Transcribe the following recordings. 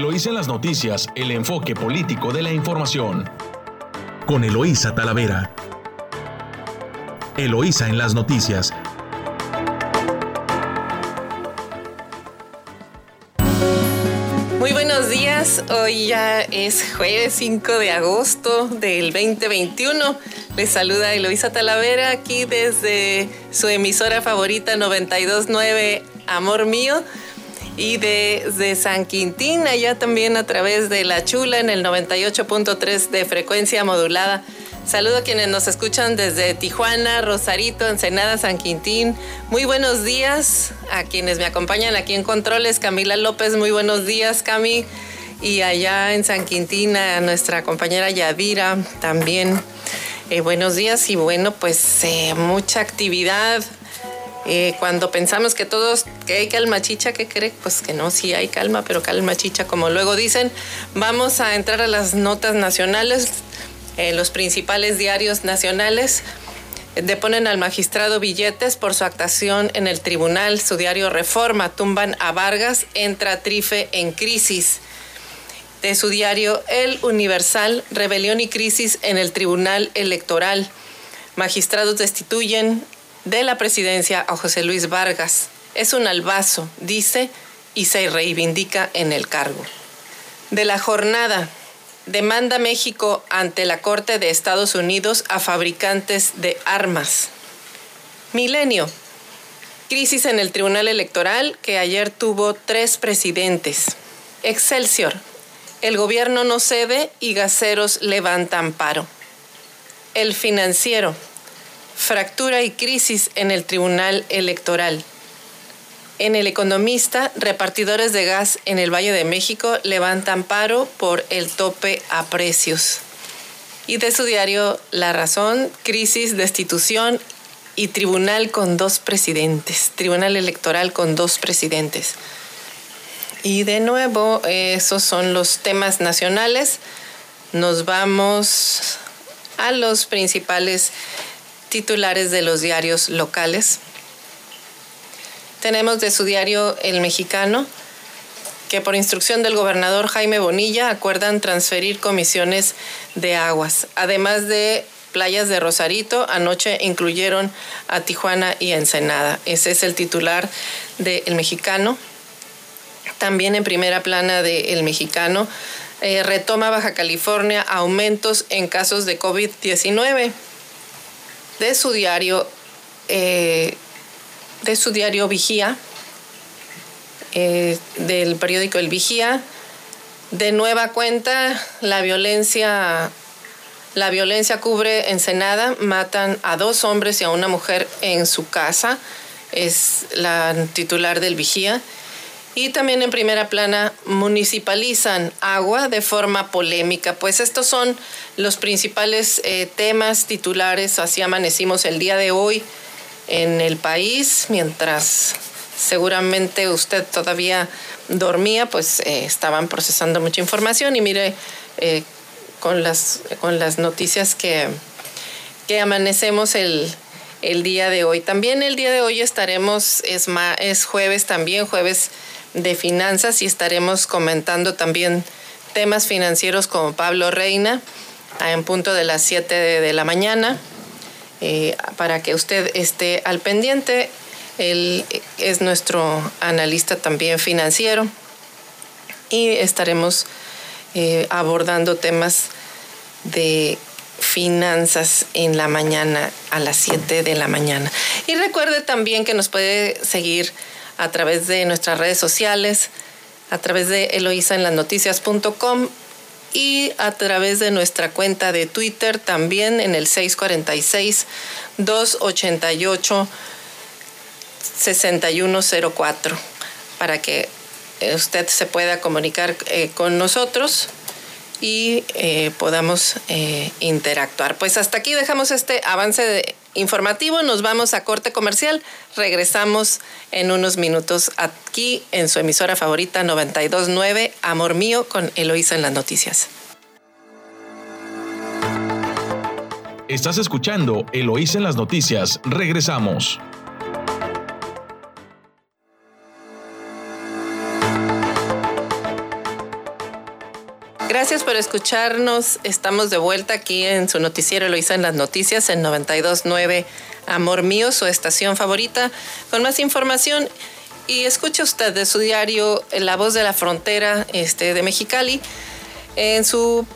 Eloísa en las noticias, el enfoque político de la información. Con Eloísa Talavera. Eloísa en las noticias. Muy buenos días, hoy ya es jueves 5 de agosto del 2021. Les saluda Eloísa Talavera aquí desde su emisora favorita 929 Amor Mío y desde San Quintín, allá también a través de La Chula en el 98.3 de frecuencia modulada. Saludo a quienes nos escuchan desde Tijuana, Rosarito, Ensenada, San Quintín. Muy buenos días a quienes me acompañan aquí en Controles. Camila López, muy buenos días, Cami. Y allá en San Quintín a nuestra compañera Yadira también. Eh, buenos días y bueno, pues eh, mucha actividad. Eh, cuando pensamos que todos, que hay calma chicha, ¿qué cree? Pues que no, sí hay calma, pero calma chicha, como luego dicen. Vamos a entrar a las notas nacionales los principales diarios nacionales deponen al magistrado billetes por su actuación en el tribunal. Su diario Reforma tumban a Vargas, entra Trife en crisis. De su diario El Universal, rebelión y crisis en el tribunal electoral. Magistrados destituyen de la presidencia a José Luis Vargas. Es un albazo, dice, y se reivindica en el cargo. De la jornada, demanda México ante la Corte de Estados Unidos a fabricantes de armas. Milenio. Crisis en el Tribunal Electoral que ayer tuvo tres presidentes. Excelsior. El gobierno no cede y gaseros levantan paro. El financiero. Fractura y crisis en el Tribunal Electoral. En El Economista, repartidores de gas en el Valle de México levantan paro por el tope a precios. Y de su diario La Razón, crisis, destitución y tribunal con dos presidentes, tribunal electoral con dos presidentes. Y de nuevo, esos son los temas nacionales. Nos vamos a los principales titulares de los diarios locales. Tenemos de su diario El Mexicano que por instrucción del gobernador Jaime Bonilla acuerdan transferir comisiones de aguas. Además de playas de Rosarito, anoche incluyeron a Tijuana y Ensenada. Ese es el titular de El Mexicano. También en primera plana de El Mexicano, eh, retoma Baja California aumentos en casos de COVID-19. De su diario, eh, de su diario Vigía, eh, del periódico El Vigía. De nueva cuenta, la violencia, la violencia cubre Ensenada, matan a dos hombres y a una mujer en su casa, es la titular del Vigía. Y también en primera plana municipalizan agua de forma polémica. Pues estos son los principales eh, temas titulares, así amanecimos el día de hoy en el país, mientras seguramente usted todavía dormía, pues eh, estaban procesando mucha información y mire eh, con, las, con las noticias que, que amanecemos el, el día de hoy. También el día de hoy estaremos, es, es jueves también, jueves de finanzas y estaremos comentando también temas financieros como Pablo Reina en punto de las 7 de la mañana. Eh, para que usted esté al pendiente. Él es nuestro analista también financiero y estaremos eh, abordando temas de finanzas en la mañana a las 7 de la mañana. Y recuerde también que nos puede seguir a través de nuestras redes sociales, a través de Eloisa en las noticias.com y a través de nuestra cuenta de Twitter también en el 646 288 6104 para que usted se pueda comunicar eh, con nosotros y eh, podamos interactuar. Pues hasta aquí dejamos este avance informativo, nos vamos a corte comercial, regresamos en unos minutos aquí en su emisora favorita 929 Amor Mío con Eloísa en las noticias. Estás escuchando Eloísa en las noticias, regresamos. Gracias por escucharnos. Estamos de vuelta aquí en su noticiero Eloisa en las noticias en 929 Amor Mío, su estación favorita, con más información. Y escuche usted de su diario La Voz de la Frontera este, de Mexicali. En su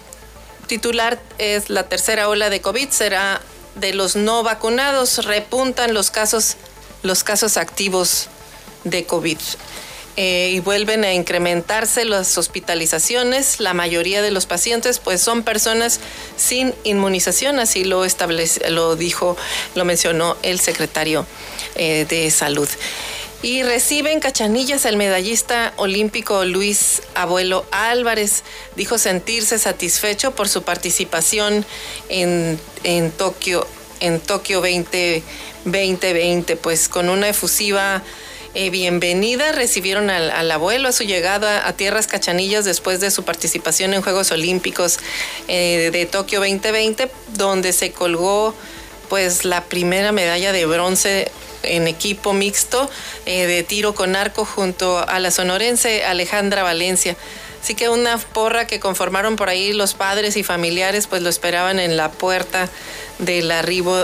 titular es la tercera ola de COVID, será de los no vacunados, repuntan los casos, los casos activos de COVID. Eh, y vuelven a incrementarse las hospitalizaciones. La mayoría de los pacientes pues son personas sin inmunización, así lo establece, lo dijo, lo mencionó el secretario eh, de salud. Y reciben cachanillas el medallista olímpico Luis Abuelo Álvarez. Dijo sentirse satisfecho por su participación en, en Tokio, en Tokio 2020, pues con una efusiva eh, bienvenida recibieron al, abuelo a su llegada a Tierras Cachanillas después de su participación en Juegos Olímpicos eh, de Tokio 2020, donde se colgó pues la primera medalla de bronce en equipo mixto eh, de tiro con arco junto a la sonorense Alejandra Valencia. Así que una porra que conformaron por ahí los padres y familiares, pues lo esperaban en la puerta del arribo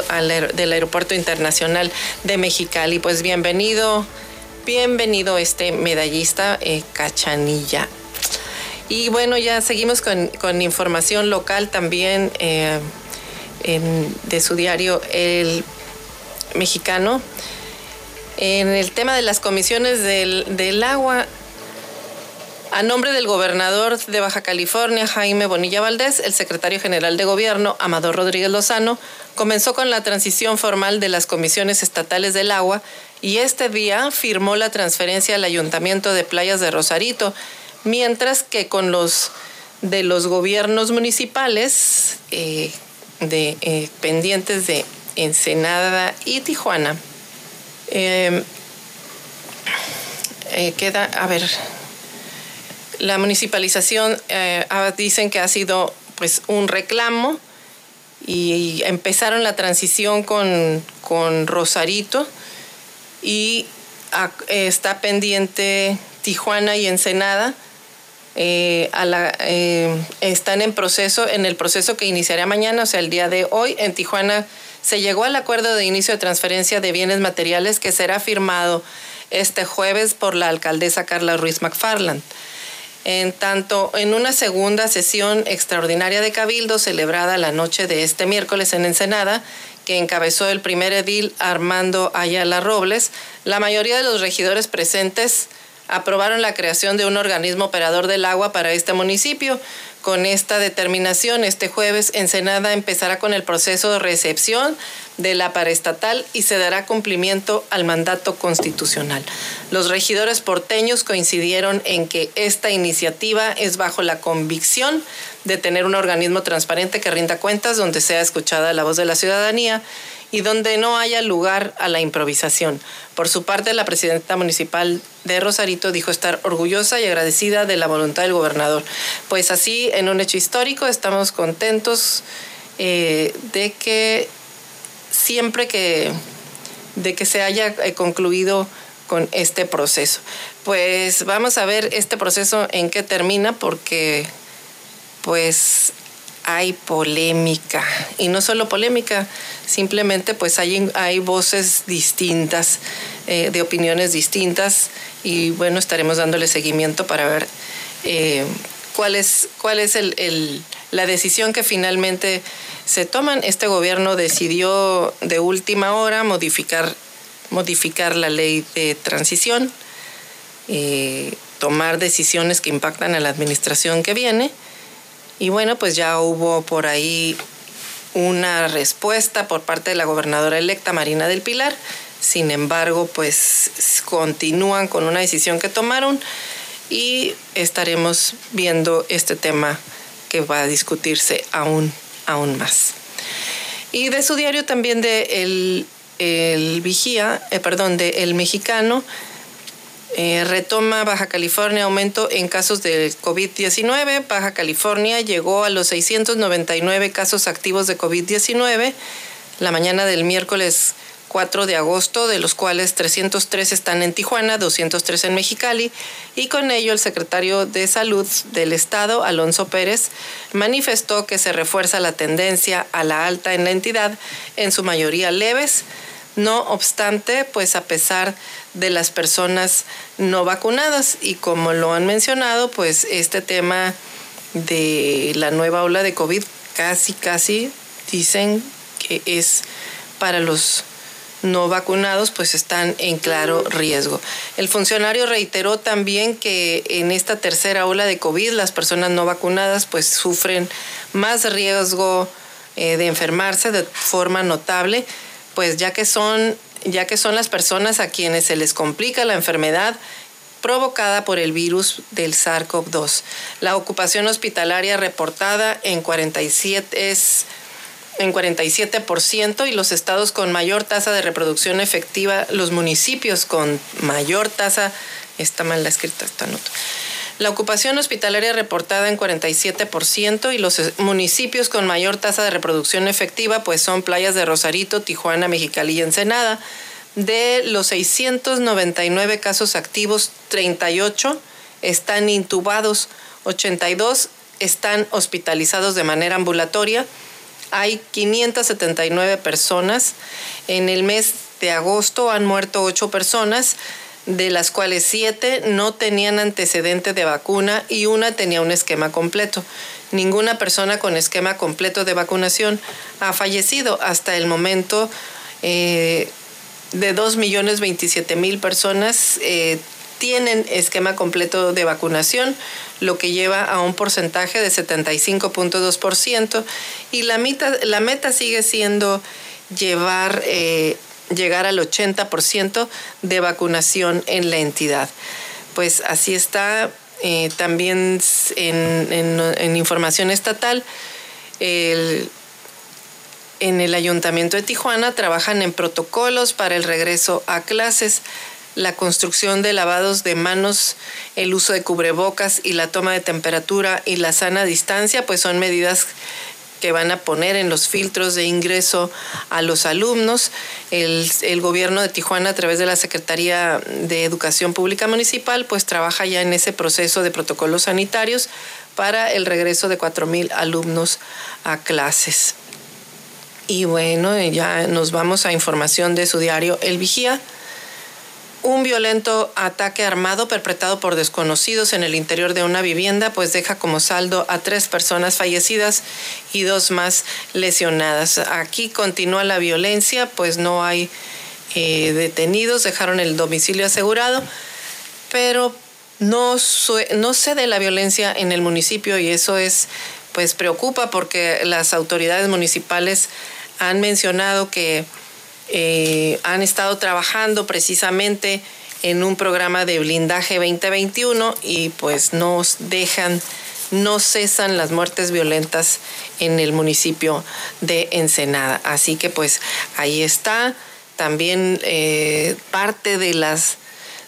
del Aeropuerto Internacional de Mexicali. Pues bienvenido, bienvenido este medallista eh, Cachanilla. Y bueno, ya seguimos con, información local también eh, de su diario El Mexicano. En el tema de las comisiones del, agua, a nombre del gobernador de Baja California, Jaime Bonilla Valdés, el secretario general de gobierno, Amador Rodríguez Lozano, comenzó con la transición formal de las comisiones estatales del agua y este día firmó la transferencia al ayuntamiento de Playas de Rosarito, mientras que con los de los gobiernos municipales eh, de, eh, pendientes de Ensenada y Tijuana Em, eh, queda, a ver, la municipalización ah, dicen que ha sido pues un reclamo y, empezaron la transición con, Rosarito y está pendiente Tijuana y Ensenada. Eh, la, están en proceso, en el proceso que iniciará mañana, o sea, el día de hoy. En Tijuana se llegó al acuerdo de inicio de transferencia de bienes materiales que será firmado este jueves por la alcaldesa Carla Ruiz McFarland. En tanto, en una segunda sesión extraordinaria de Cabildo celebrada la noche de este miércoles en Ensenada, que encabezó el primer edil Armando Ayala Robles, la mayoría de los regidores presentes aprobaron la creación de un organismo operador del agua para este municipio, con esta determinación, este jueves Ensenada empezará con el proceso de recepción de la paraestatal y se dará cumplimiento al mandato constitucional. Los regidores porteños coincidieron en que esta iniciativa es bajo la convicción de tener un organismo transparente que rinda cuentas, donde sea escuchada la voz de la ciudadanía y donde no haya lugar a la improvisación. Por su parte, la presidenta municipal de Rosarito dijo estar orgullosa y agradecida de la voluntad del gobernador. Pues así, en un hecho histórico, estamos contentos eh, de que siempre que, de que se haya eh, concluido con este proceso. Pues vamos a ver este proceso en qué termina porque pues hay polémica. Y no solo polémica, simplemente pues hay, hay voces distintas, eh, de opiniones distintas. Y bueno, estaremos dándole seguimiento para ver eh, cuál es, cuál es el, la decisión que finalmente se toman. Este gobierno decidió de última hora modificar, modificar la ley de transición, eh, tomar decisiones que impactan a la administración que viene y bueno, pues ya hubo por ahí una respuesta por parte de la gobernadora electa Marina del Pilar. Sin embargo, pues continúan con una decisión que tomaron y estaremos viendo este tema que va a discutirse aún, aún más. Y de su diario también de El, el Vigía, eh, perdón, de El Mexicano, eh, retoma Baja California aumento en casos de COVID-19. Baja California llegó a los 699 casos activos de COVID-19 la mañana del miércoles 4 de agosto, de los cuales 303 están en Tijuana, 203 en Mexicali, y con ello el secretario de Salud del Estado, Alonso Pérez, manifestó que se refuerza la tendencia a la alta en la entidad, en su mayoría leves, no obstante, pues a pesar de las personas no vacunadas, y como lo han mencionado, pues este tema de la nueva ola de COVID casi, casi dicen que es para los no vacunados pues están en claro riesgo. El funcionario reiteró también que en esta tercera ola de COVID las personas no vacunadas pues sufren más riesgo eh, de enfermarse de forma notable, pues ya que son ya que son las personas a quienes se les complica la enfermedad provocada por el virus del SARS-CoV-2. La ocupación hospitalaria reportada en 47 es en 47% y los estados con mayor tasa de reproducción efectiva, los municipios con mayor tasa, está mal escrita esta nota. La ocupación hospitalaria reportada en 47% y los municipios con mayor tasa de reproducción efectiva pues son playas de Rosarito, Tijuana, Mexicali y Ensenada. De los 699 casos activos, 38 están intubados, 82 están hospitalizados de manera ambulatoria, hay 579 personas. En el mes de agosto han muerto 8 personas, de las cuales 7 no tenían antecedente de vacuna y una tenía un esquema completo. Ninguna persona con esquema completo de vacunación ha fallecido hasta el momento. Eh, de 2.027.000 personas eh, tienen esquema completo de vacunación, lo que lleva a un porcentaje de 75.2% y la meta, la meta sigue siendo llevar, eh, llegar al 80% de vacunación en la entidad. Pues así está eh, también en, información estatal. en el Ayuntamiento de Tijuana trabajan en protocolos para el regreso a clases la construcción de lavados de manos, el uso de cubrebocas y la toma de temperatura y la sana distancia, pues son medidas que van a poner en los filtros de ingreso a los alumnos. El, gobierno de Tijuana, a través de la Secretaría de Educación Pública Municipal, pues trabaja ya en ese proceso de protocolos sanitarios para el regreso de 4.000 alumnos a clases. Y bueno, ya nos vamos a información de su diario El Vigía. Un violento ataque armado perpetrado por desconocidos en el interior de una vivienda pues deja como saldo a tres personas fallecidas y dos más lesionadas. Aquí continúa la violencia, pues no hay eh, detenidos, dejaron el domicilio asegurado, pero no, no cede la violencia en el municipio y eso es pues preocupa porque las autoridades municipales han mencionado que eh, han estado trabajando precisamente en un programa de blindaje 2021 y pues nos dejan, no cesan las muertes violentas en el municipio de Ensenada. Así que pues ahí está también eh, parte de las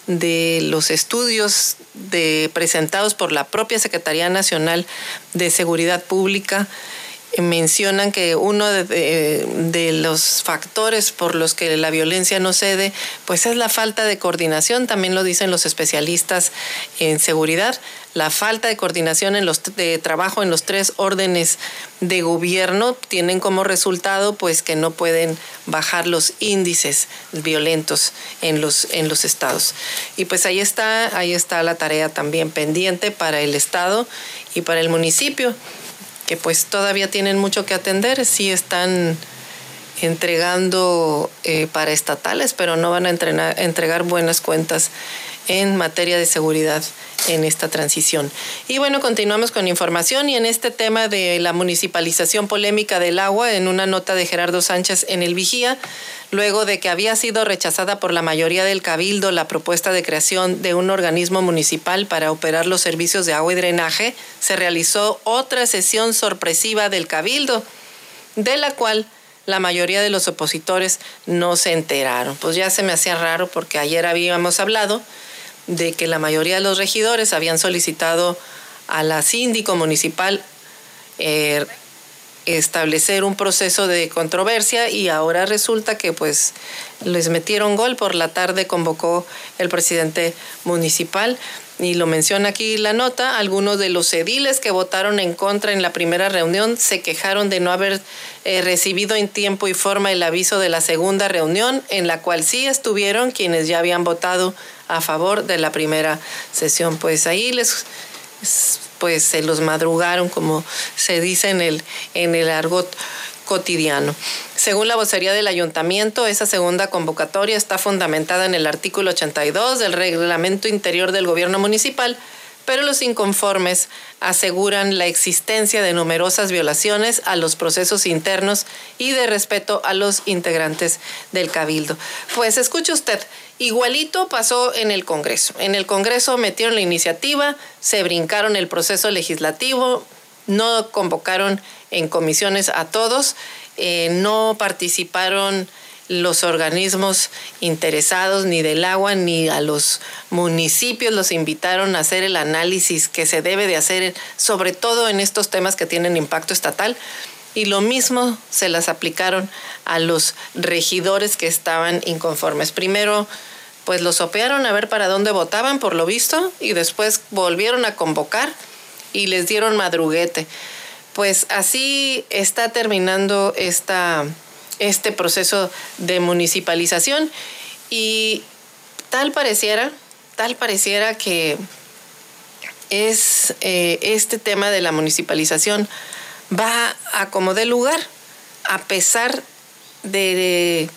de los estudios de, presentados por la propia Secretaría Nacional de Seguridad Pública mencionan que uno de, los factores por los que la violencia no cede, pues es la falta de coordinación, también lo dicen los especialistas en seguridad, la falta de coordinación en los de trabajo en los tres órdenes de gobierno tienen como resultado pues que no pueden bajar los índices violentos en los en los estados. Y pues ahí está, ahí está la tarea también pendiente para el estado y para el municipio que pues todavía tienen mucho que atender, sí están entregando eh, para estatales, pero no van a entregar buenas cuentas en materia de seguridad en esta transición. Y bueno, continuamos con información y en este tema de la municipalización polémica del agua, en una nota de Gerardo Sánchez en el Vigía, luego de que había sido rechazada por la mayoría del cabildo la propuesta de creación de un organismo municipal para operar los servicios de agua y drenaje, se realizó otra sesión sorpresiva del cabildo, de la cual la mayoría de los opositores no se enteraron. Pues ya se me hacía raro porque ayer habíamos hablado de que la mayoría de los regidores habían solicitado a la síndico municipal eh, establecer un proceso de controversia y ahora resulta que pues les metieron gol. Por la tarde convocó el presidente municipal y lo menciona aquí la nota, algunos de los ediles que votaron en contra en la primera reunión se quejaron de no haber eh, recibido en tiempo y forma el aviso de la segunda reunión, en la cual sí estuvieron quienes ya habían votado a favor de la primera sesión. Pues ahí les pues se los madrugaron, como se dice en el, en el argot Según la vocería del ayuntamiento, esa segunda convocatoria está fundamentada en el artículo 82 del reglamento interior del gobierno municipal, pero los inconformes aseguran la existencia de numerosas violaciones a los procesos internos y de respeto a los integrantes del cabildo. Pues escuche usted, igualito pasó en el Congreso. En el Congreso metieron la iniciativa, se brincaron el proceso legislativo, no convocaron en comisiones a todos, eh, no participaron los organismos interesados ni del agua ni a los municipios los invitaron a hacer el análisis que se debe de hacer, sobre todo en estos temas que tienen impacto estatal. Y lo mismo se las aplicaron a los regidores que estaban inconformes. Primero, pues los sopearon a ver para dónde votaban, por lo visto, y después volvieron a convocar y les dieron madruguete. Pues así está terminando esta, este proceso de municipalización y tal pareciera, tal pareciera que es eh, este tema de la municipalización va a como de lugar, a pesar de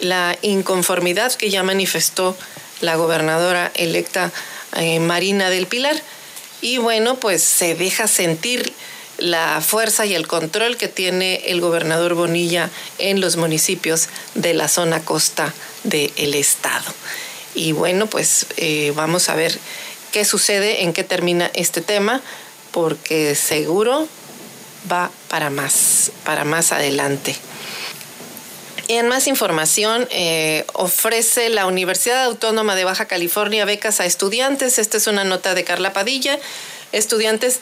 la inconformidad que ya manifestó la gobernadora electa eh, Marina del Pilar. Y bueno, pues se deja sentir la fuerza y el control que tiene el gobernador Bonilla en los municipios de la zona costa del estado. Y bueno, pues eh, vamos a ver qué sucede, en qué termina este tema, porque seguro va para más, para más adelante. En más información, eh, ofrece la Universidad Autónoma de Baja California becas a estudiantes. Esta es una nota de Carla Padilla. Estudiantes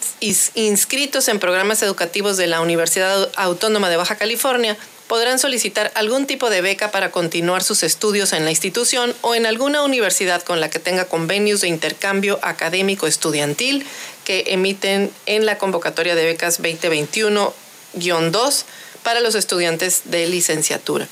inscritos en programas educativos de la Universidad Autónoma de Baja California podrán solicitar algún tipo de beca para continuar sus estudios en la institución o en alguna universidad con la que tenga convenios de intercambio académico estudiantil que emiten en la convocatoria de becas 2021-2 para los estudiantes de licenciatura.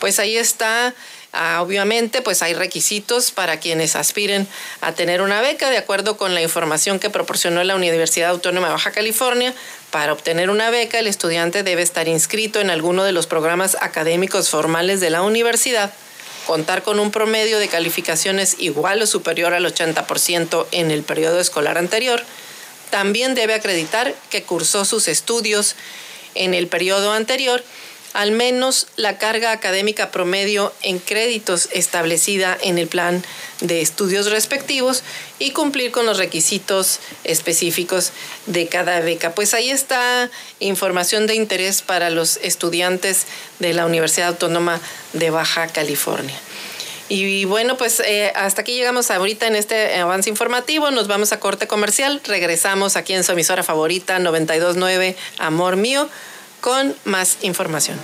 Pues ahí está Ah, obviamente, pues hay requisitos para quienes aspiren a tener una beca, de acuerdo con la información que proporcionó la Universidad Autónoma de Baja California. Para obtener una beca, el estudiante debe estar inscrito en alguno de los programas académicos formales de la universidad, contar con un promedio de calificaciones igual o superior al 80% en el periodo escolar anterior. También debe acreditar que cursó sus estudios en el periodo anterior al menos la carga académica promedio en créditos establecida en el plan de estudios respectivos y cumplir con los requisitos específicos de cada beca. Pues ahí está información de interés para los estudiantes de la Universidad Autónoma de Baja California. Y bueno, pues eh, hasta aquí llegamos ahorita en este avance informativo. Nos vamos a corte comercial. Regresamos aquí en su emisora favorita 929 Amor Mío con más información.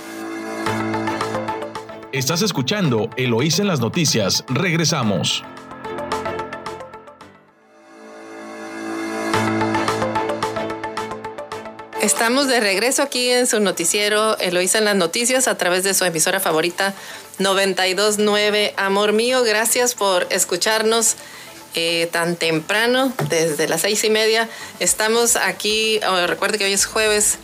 Estás escuchando Eloís en las noticias. Regresamos. Estamos de regreso aquí en su noticiero Eloísa en las noticias a través de su emisora favorita 929 Amor Mío. Gracias por escucharnos eh, tan temprano, desde las seis y media. Estamos aquí, oh, recuerde que hoy es jueves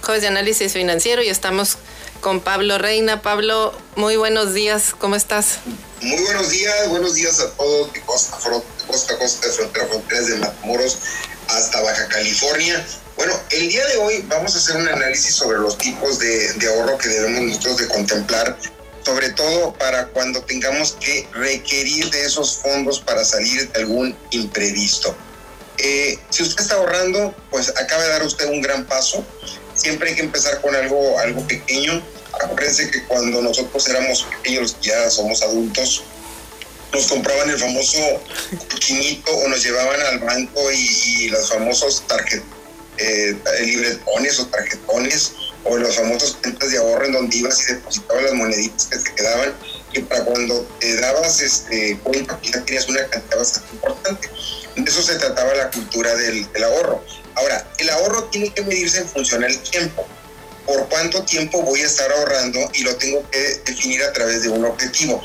jueves de análisis financiero y estamos con Pablo Reina. Pablo, muy buenos días, ¿cómo estás? Muy buenos días, buenos días a todos de costa, costa, costa, frontera, fronteras de Matamoros hasta Baja California. Bueno, el día de hoy vamos a hacer un análisis sobre los tipos de, de ahorro que debemos nosotros de contemplar, sobre todo para cuando tengamos que requerir de esos fondos para salir de algún imprevisto. Eh, si usted está ahorrando, pues acaba de dar usted un gran paso siempre hay que empezar con algo, algo pequeño. Acuérdense que cuando nosotros éramos pequeños, ya somos adultos, nos compraban el famoso coquinito o nos llevaban al banco y, los famosos tarjet, eh, libretones o tarjetones o los famosos cuentas de ahorro en donde ibas y depositabas las moneditas que te quedaban y para cuando te dabas este, cuenta que ya tenías una cantidad bastante importante. De eso se trataba la cultura del, del ahorro. Ahora, el ahorro tiene que medirse en función del tiempo. Por cuánto tiempo voy a estar ahorrando y lo tengo que definir a través de un objetivo.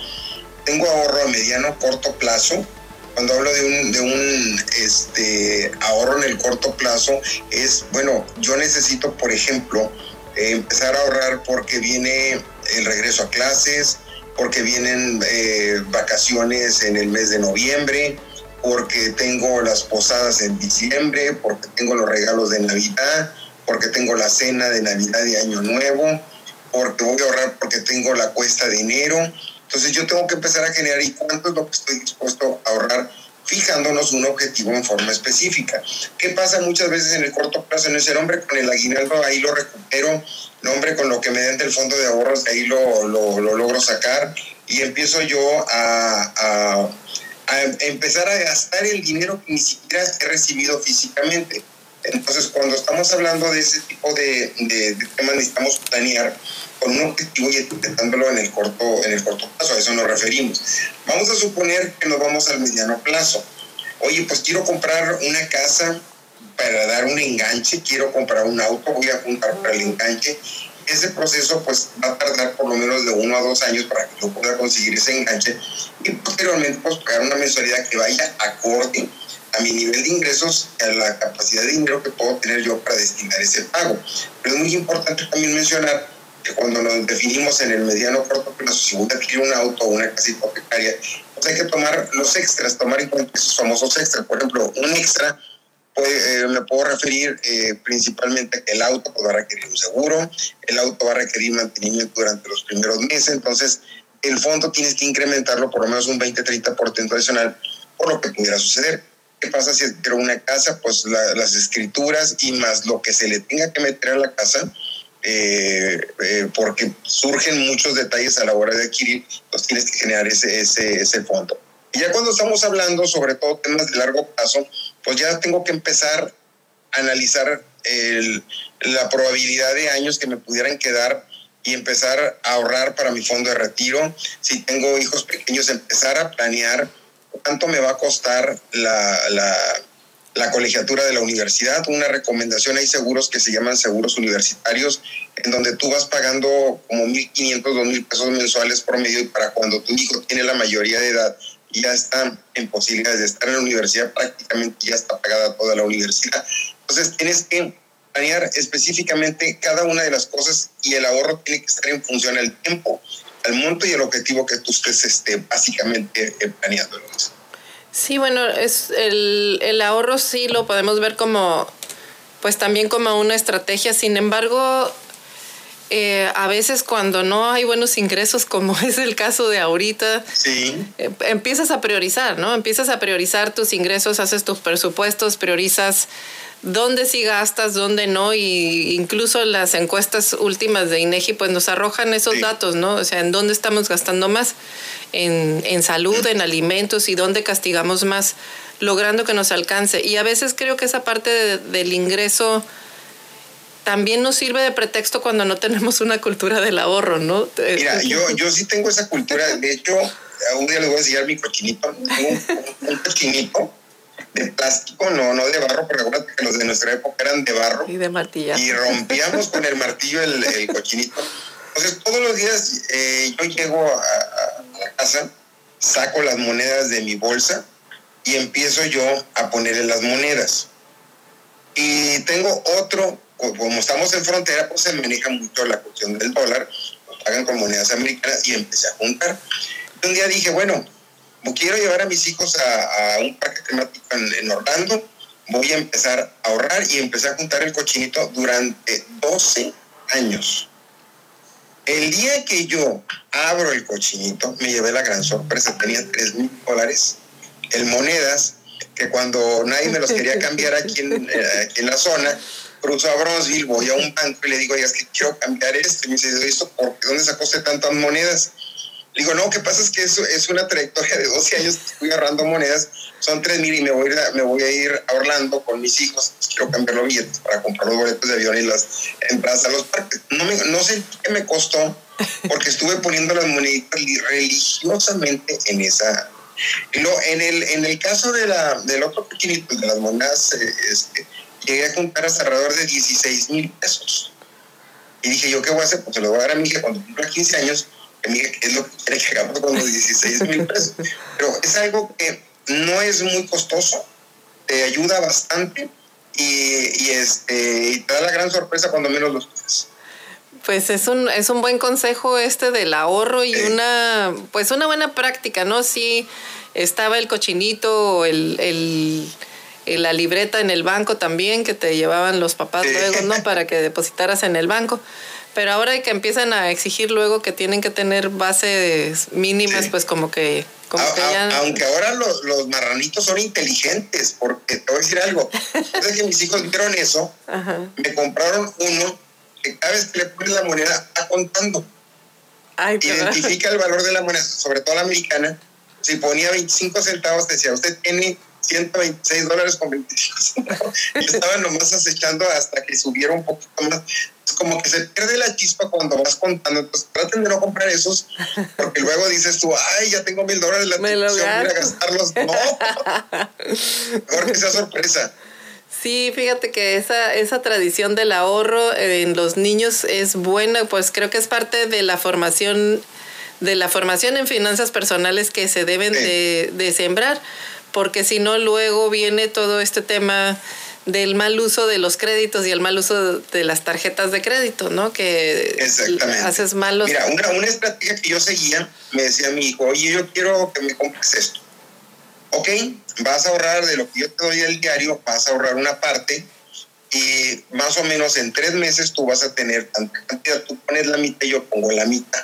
Tengo ahorro a mediano, corto plazo, cuando hablo de un, de un este, ahorro en el corto plazo, es, bueno, yo necesito, por ejemplo, empezar a ahorrar porque viene el regreso a clases, porque vienen eh, vacaciones en el mes de noviembre, porque tengo las posadas en diciembre, porque tengo los regalos de Navidad, porque tengo la cena de Navidad y Año Nuevo, porque voy a ahorrar porque tengo la cuesta de enero. Entonces yo tengo que empezar a generar y cuánto es lo que estoy dispuesto a ahorrar fijándonos un objetivo en forma específica. ¿Qué pasa muchas veces en el corto plazo? En ese hombre con el aguinaldo ahí lo recupero, nombre con lo que me den del fondo de ahorros ahí lo, lo, logro sacar y empiezo yo a, a, a empezar a gastar el dinero que ni siquiera he recibido físicamente. Entonces, cuando estamos hablando de ese tipo de, de, temas, necesitamos planear con un objetivo y etiquetándolo en el corto, en el corto plazo, a eso nos referimos. Vamos a suponer que nos vamos al mediano plazo. Oye, pues quiero comprar una casa para dar un enganche, quiero comprar un auto, voy a juntar para el enganche. Ese proceso pues va a tardar por lo menos de uno a dos años para que yo pueda conseguir ese enganche y posteriormente pues pagar una mensualidad que vaya acorde a mi nivel de ingresos a la capacidad de dinero que puedo tener yo para destinar ese pago. Pero es muy importante también mencionar que cuando nos definimos en el mediano corto plazo, si voy a adquirir un auto o una casa hipotecaria, pues hay que tomar los extras, tomar en cuenta esos famosos extras. Por ejemplo, un extra eh, me puedo referir eh, principalmente a que el auto pues, va a requerir un seguro, el auto va a requerir mantenimiento durante los primeros meses, entonces el fondo tienes que incrementarlo por lo menos un 20-30% adicional por lo que pudiera suceder. ¿Qué pasa si quiero una casa? Pues las escrituras y más lo que se le tenga que meter a la casa, eh, eh, porque surgen muchos detalles a la hora de adquirir, pues tienes que generar ese, ese, ese fondo. Y ya cuando estamos hablando sobre todo temas de largo plazo, pues ya tengo que empezar a analizar el, la probabilidad de años que me pudieran quedar y empezar a ahorrar para mi fondo de retiro. Si tengo hijos pequeños, empezar a planear cuánto me va a costar la, la, la colegiatura de la universidad. Una recomendación, hay seguros que se llaman seguros universitarios, en donde tú vas pagando como 1.500, 2.000 pesos mensuales por medio y para cuando tu hijo tiene la mayoría de edad ya está en posibilidades de estar en la universidad, prácticamente ya está pagada toda la universidad. Entonces tienes que planear específicamente cada una de las cosas y el ahorro tiene que estar en función al tiempo al monto y el objetivo que tú estés este, básicamente eh, planeando. Sí, bueno, es el, el ahorro sí lo podemos ver como, pues también como una estrategia. Sin embargo, eh, a veces cuando no hay buenos ingresos, como es el caso de ahorita, sí. Eh, empiezas a priorizar, ¿no? Empiezas a priorizar tus ingresos, haces tus presupuestos, priorizas dónde sí gastas, dónde no, y incluso las encuestas últimas de INEGI pues nos arrojan esos datos, ¿no? O sea, en dónde estamos gastando más, en, en salud, en alimentos y dónde castigamos más, logrando que nos alcance. Y a veces creo que esa parte del ingreso también nos sirve de pretexto cuando no tenemos una cultura del ahorro, ¿no? Mira, yo, yo sí tengo esa cultura, de hecho, un día les voy a enseñar mi cochinito, un cochinito de plástico, no, no de barro, porque acuérdate que los de nuestra época eran de barro. Y de martillazo. Y rompíamos con el martillo el, cochinito. Entonces, todos los días eh, yo llego a, la casa, saco las monedas de mi bolsa y empiezo yo a ponerle las monedas. Y tengo otro, como estamos en frontera, pues se maneja mucho la cuestión del dólar, lo pagan con monedas americanas y empecé a juntar. Y un día dije, bueno, quiero llevar a mis hijos a, un parque temático en, Orlando, voy a empezar a ahorrar y empecé a juntar el cochinito durante 12 años. El día que yo abro el cochinito, me llevé la gran sorpresa, tenía 3 mil dólares en monedas, que cuando nadie me los quería cambiar aquí en, eh, aquí en la zona, cruzo a Bronzeville, voy a un banco y le digo, oiga, es que quiero cambiar esto. Y me dice, ¿esto por ¿Dónde sacó usted tantas monedas? Digo, no, ¿qué pasa? Es que eso es una trayectoria de 12 años estoy agarrando monedas, son 3 mil y me voy, a me voy a ir a Orlando con mis hijos, quiero cambiar los billetes para comprar los boletos de avión y las entradas a los parques. No, me, no sé qué me costó, porque estuve poniendo las moneditas religiosamente en esa... Lo, en, el, en el caso de la, del otro pequeñito, de las monedas, eh, este, llegué a juntar hasta alrededor de 16 mil pesos. Y dije, ¿yo qué voy a hacer? Pues se lo voy a dar a mi hija cuando cumpla 15 años es lo que hagamos con los 16 mil pesos. Pero es algo que no es muy costoso, te ayuda bastante y, y este, y te da la gran sorpresa cuando menos los tienes. Pues es un, es un buen consejo este del ahorro y una, pues una buena práctica, ¿no? Si estaba el cochinito, el, el, la libreta en el banco también que te llevaban los papás luego, ¿no? Para que depositaras en el banco. Pero ahora que empiezan a exigir luego que tienen que tener bases mínimas, pues como que... Como que ya... Aunque ahora los, los, marranitos son inteligentes, porque te voy a decir algo. Desde que mis hijos vieron eso, me compraron uno que cada vez que le pones la moneda está contando. Identifica el valor de la moneda, sobre todo la americana. Si ponía 25 centavos, decía, usted tiene 126 dólares con 25 centavos. Y estaban nomás acechando hasta que subiera un poquito más. Es como que se pierde la chispa cuando vas contando. Entonces traten de no comprar esos, porque luego dices tú, ay, ya tengo mil dólares, la Me voy a gastarlos. No, mejor que sea sorpresa. Sí, fíjate que esa, esa tradición del ahorro en los niños es buena, pues creo que es parte de la formación, de la formación en finanzas personales que se deben de, de sembrar porque si no luego viene todo este tema del mal uso de los créditos y el mal uso de las tarjetas de crédito, ¿no? Que haces malos. Mira, una, una estrategia que yo seguía, me decía mi hijo, oye, yo quiero que me compres esto. Ok, vas a ahorrar de lo que yo te doy el diario, vas a ahorrar una parte y más o menos en tres meses tú vas a tener tanta cantidad, tú pones la mitad y yo pongo la mitad.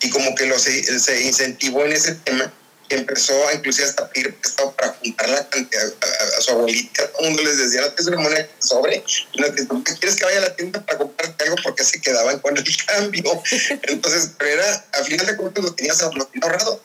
Y como que lo se, se incentivó en ese tema empezó a inclusive hasta pedir prestado para juntar la cantidad a, su abuelita. Todo el mundo les decía, no una moneda sobre, no quieres que vaya a la tienda para comprarte algo porque se quedaban con el cambio. Entonces, pero era, a final de cuentas lo tenías ahorrado.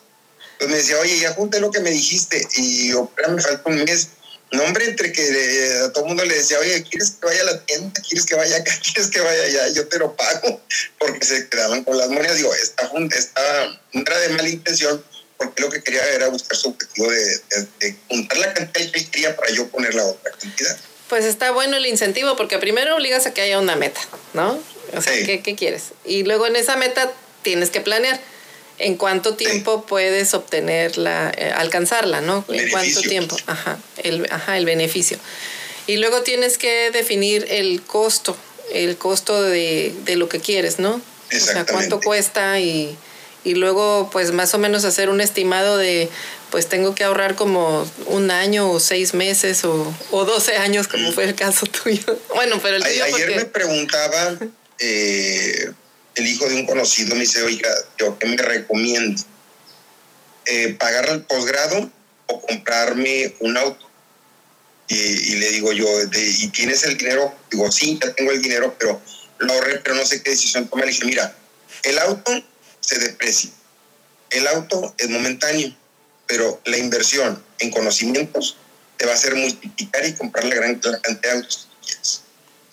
Entonces me decía, oye, ya junté lo que me dijiste y yo, me falta un mes. No, hombre, entre que a todo el mundo le decía, oye, ¿quieres que vaya a la tienda? ¿Quieres que vaya acá? ¿Quieres que vaya allá? Yo te lo pago, porque se quedaban con las monedas. Digo, esta, esta era de mala intención, porque lo que quería era buscar su objetivo de, juntar la cantidad que quería para yo poner la otra cantidad. Pues está bueno el incentivo, porque primero obligas a que haya una meta, ¿no? O sea, ¿qué, quieres? Y luego en esa meta tienes que planear en cuánto tiempo puedes obtenerla, eh, alcanzarla, ¿no? En cuánto tiempo, ajá el, ajá, el beneficio. Y luego tienes que definir el costo, el costo de, de lo que quieres, ¿no? O sea, cuánto cuesta y y luego pues más o menos hacer un estimado de pues tengo que ahorrar como un año o seis meses o, o 12 años como fue el caso tuyo. Bueno, pero el tuyo Ayer me preguntaba eh, el hijo de un conocido, me dice, oiga, ¿yo qué me recomiendo? Eh, ¿Pagar el posgrado o comprarme un auto? Y, le digo yo, ¿y tienes el dinero? Digo, sí, ya tengo el dinero, pero lo ahorré, pero no sé qué decisión tomar. Le dije, mira, el auto se deprecia. El auto es momentáneo, pero la inversión en conocimientos te va a hacer multiplicar y comprar la gran cantidad de autos que quieres.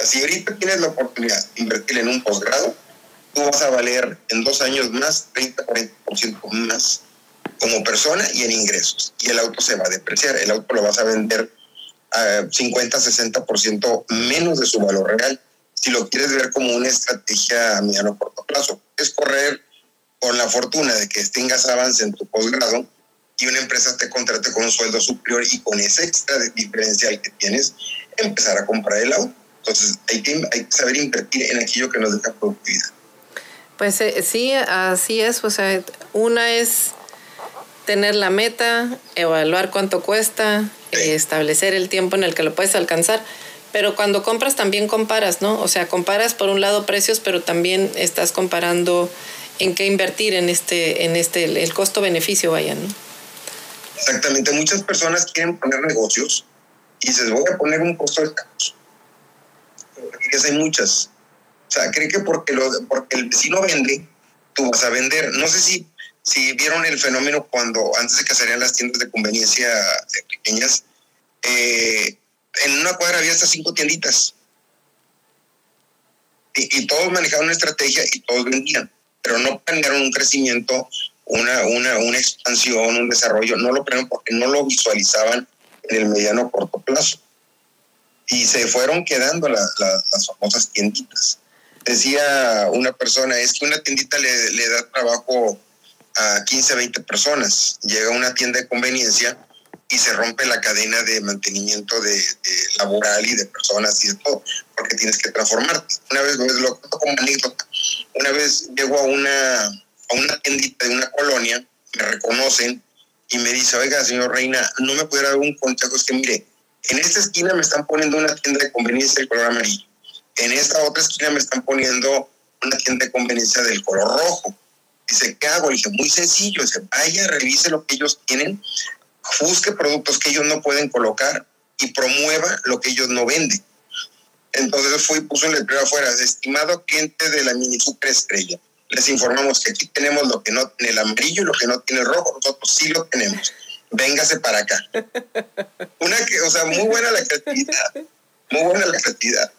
Si ahorita tienes la oportunidad de invertir en un posgrado, tú vas a valer en dos años más 30-40% más como persona y en ingresos. Y el auto se va a depreciar. El auto lo vas a vender a 50-60% menos de su valor real. Si lo quieres ver como una estrategia a mediano corto plazo, es correr con la fortuna de que tengas avance en tu posgrado y una empresa te contrate con un sueldo superior y con ese extra diferencial que tienes, empezar a comprar el auto. Entonces hay que, hay que saber invertir en aquello que nos deja productividad. Pues eh, sí, así es. O sea, una es tener la meta, evaluar cuánto cuesta, establecer el tiempo en el que lo puedes alcanzar. Pero cuando compras también comparas, ¿no? O sea, comparas por un lado precios, pero también estás comparando en qué invertir en este, en este, el costo-beneficio, vaya, ¿no? Exactamente. Muchas personas quieren poner negocios y les voy a poner un costo de tacos. Porque hay muchas. O sea, cree que porque, lo, porque el vecino vende, tú vas a vender. No sé si, si vieron el fenómeno cuando antes de que salían las tiendas de conveniencia pequeñas, eh, en una cuadra había hasta cinco tienditas. Y, y, todos manejaban una estrategia y todos vendían, pero no planearon un crecimiento, una, una, una expansión, un desarrollo, no lo planearon porque no lo visualizaban en el mediano corto plazo. Y se fueron quedando las famosas tienditas. Decía una persona, es que una tiendita le, le da trabajo a 15, 20 personas. Llega una tienda de conveniencia y se rompe la cadena de mantenimiento de, laboral y de personas y de todo, porque tienes que transformarte. Una vez, lo como anécdota, una vez llego a una, a una tiendita de una colonia, me reconocen y me dice, oiga, señor Reina, no me pudiera dar un consejo, es que mire, en esta esquina me están poniendo una tienda de conveniencia del color amarillo, en esta otra esquina me están poniendo una tienda de conveniencia del color rojo. Dice, ¿qué hago? Le dije, muy sencillo, dice, vaya, revise lo que ellos tienen, busque productos que ellos no pueden colocar y promueva lo que ellos no venden. Entonces fui, puso un letrero afuera, estimado cliente de la mini super estrella. Les informamos que aquí tenemos lo que no tiene el amarillo y lo que no tiene el rojo. Nosotros sí lo tenemos. Véngase para acá. Una que, o sea, muy buena la creatividad. Muy buena la creatividad.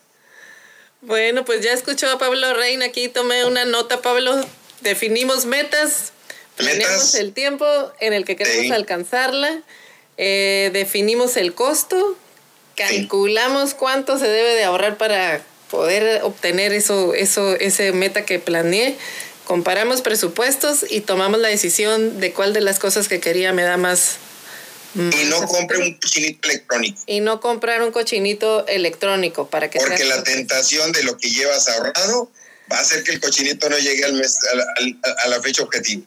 Bueno, pues ya escuchó a Pablo Reina aquí, tomé una nota, Pablo. Definimos metas, Planeamos el tiempo en el que queremos alcanzarla, eh, definimos el costo, calculamos cuánto se debe de ahorrar para poder obtener eso, eso, ese meta que planeé, comparamos presupuestos y tomamos la decisión de cuál de las cosas que quería me da más. Y no compre un cochinito electrónico. Y no comprar un cochinito electrónico para que Porque la tentación de lo que llevas ahorrado va a hacer que el cochinito no llegue al mes, a, la, fecha objetiva.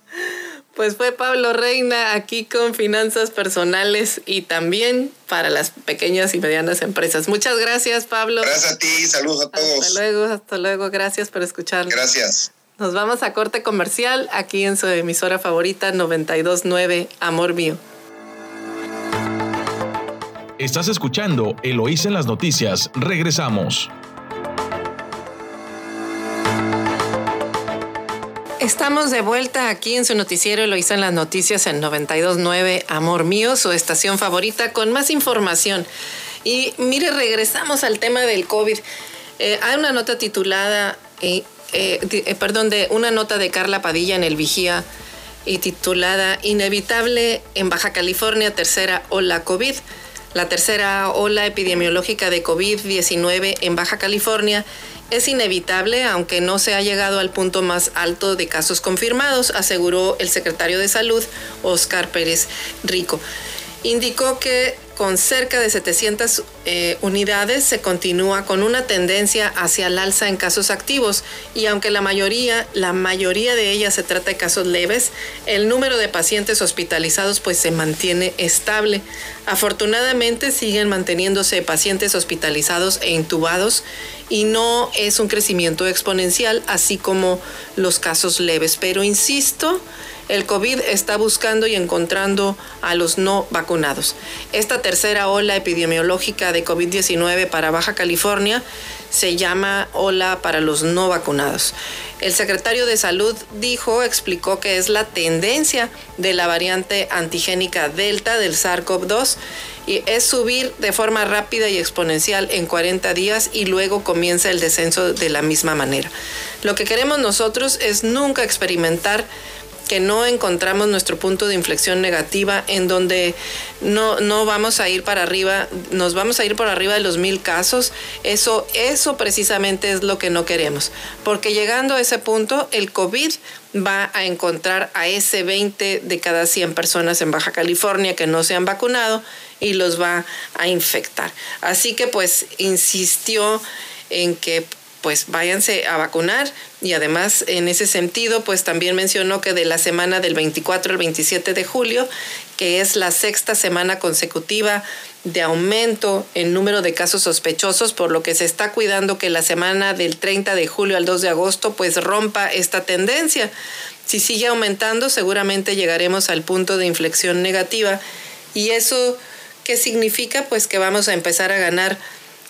Pues fue Pablo Reina aquí con finanzas personales y también para las pequeñas y medianas empresas. Muchas gracias, Pablo. Gracias a ti, saludos a todos. Hasta luego, hasta luego. Gracias por escucharnos. Gracias. Nos vamos a corte comercial aquí en su emisora favorita 929 Amor Mío. Estás escuchando Eloís en las noticias. Regresamos. Estamos de vuelta aquí en su noticiero, lo hizo en las noticias en 929 Amor Mío, su estación favorita, con más información. Y mire, regresamos al tema del COVID. Eh, hay una nota titulada, eh, eh, perdón, de una nota de Carla Padilla en el Vigía y titulada Inevitable en Baja California, tercera ola COVID. La tercera ola epidemiológica de COVID-19 en Baja California es inevitable, aunque no se ha llegado al punto más alto de casos confirmados, aseguró el secretario de Salud, Oscar Pérez Rico. Indicó que con cerca de 700 eh, unidades se continúa con una tendencia hacia el alza en casos activos y aunque la mayoría, la mayoría de ellas se trata de casos leves, el número de pacientes hospitalizados pues se mantiene estable. Afortunadamente siguen manteniéndose pacientes hospitalizados e intubados y no es un crecimiento exponencial así como los casos leves, pero insisto, el COVID está buscando y encontrando a los no vacunados. Esta tercera ola epidemiológica de COVID-19 para Baja California se llama ola para los no vacunados. El secretario de Salud dijo, explicó que es la tendencia de la variante antigénica Delta del SARS-CoV-2 y es subir de forma rápida y exponencial en 40 días y luego comienza el descenso de la misma manera. Lo que queremos nosotros es nunca experimentar que no encontramos nuestro punto de inflexión negativa en donde no, no vamos a ir para arriba, nos vamos a ir por arriba de los mil casos. Eso, eso precisamente es lo que no queremos. Porque llegando a ese punto, el COVID va a encontrar a ese 20 de cada 100 personas en Baja California que no se han vacunado y los va a infectar. Así que pues insistió en que pues váyanse a vacunar y además en ese sentido pues también mencionó que de la semana del 24 al 27 de julio, que es la sexta semana consecutiva de aumento en número de casos sospechosos, por lo que se está cuidando que la semana del 30 de julio al 2 de agosto pues rompa esta tendencia. Si sigue aumentando, seguramente llegaremos al punto de inflexión negativa y eso ¿qué significa? Pues que vamos a empezar a ganar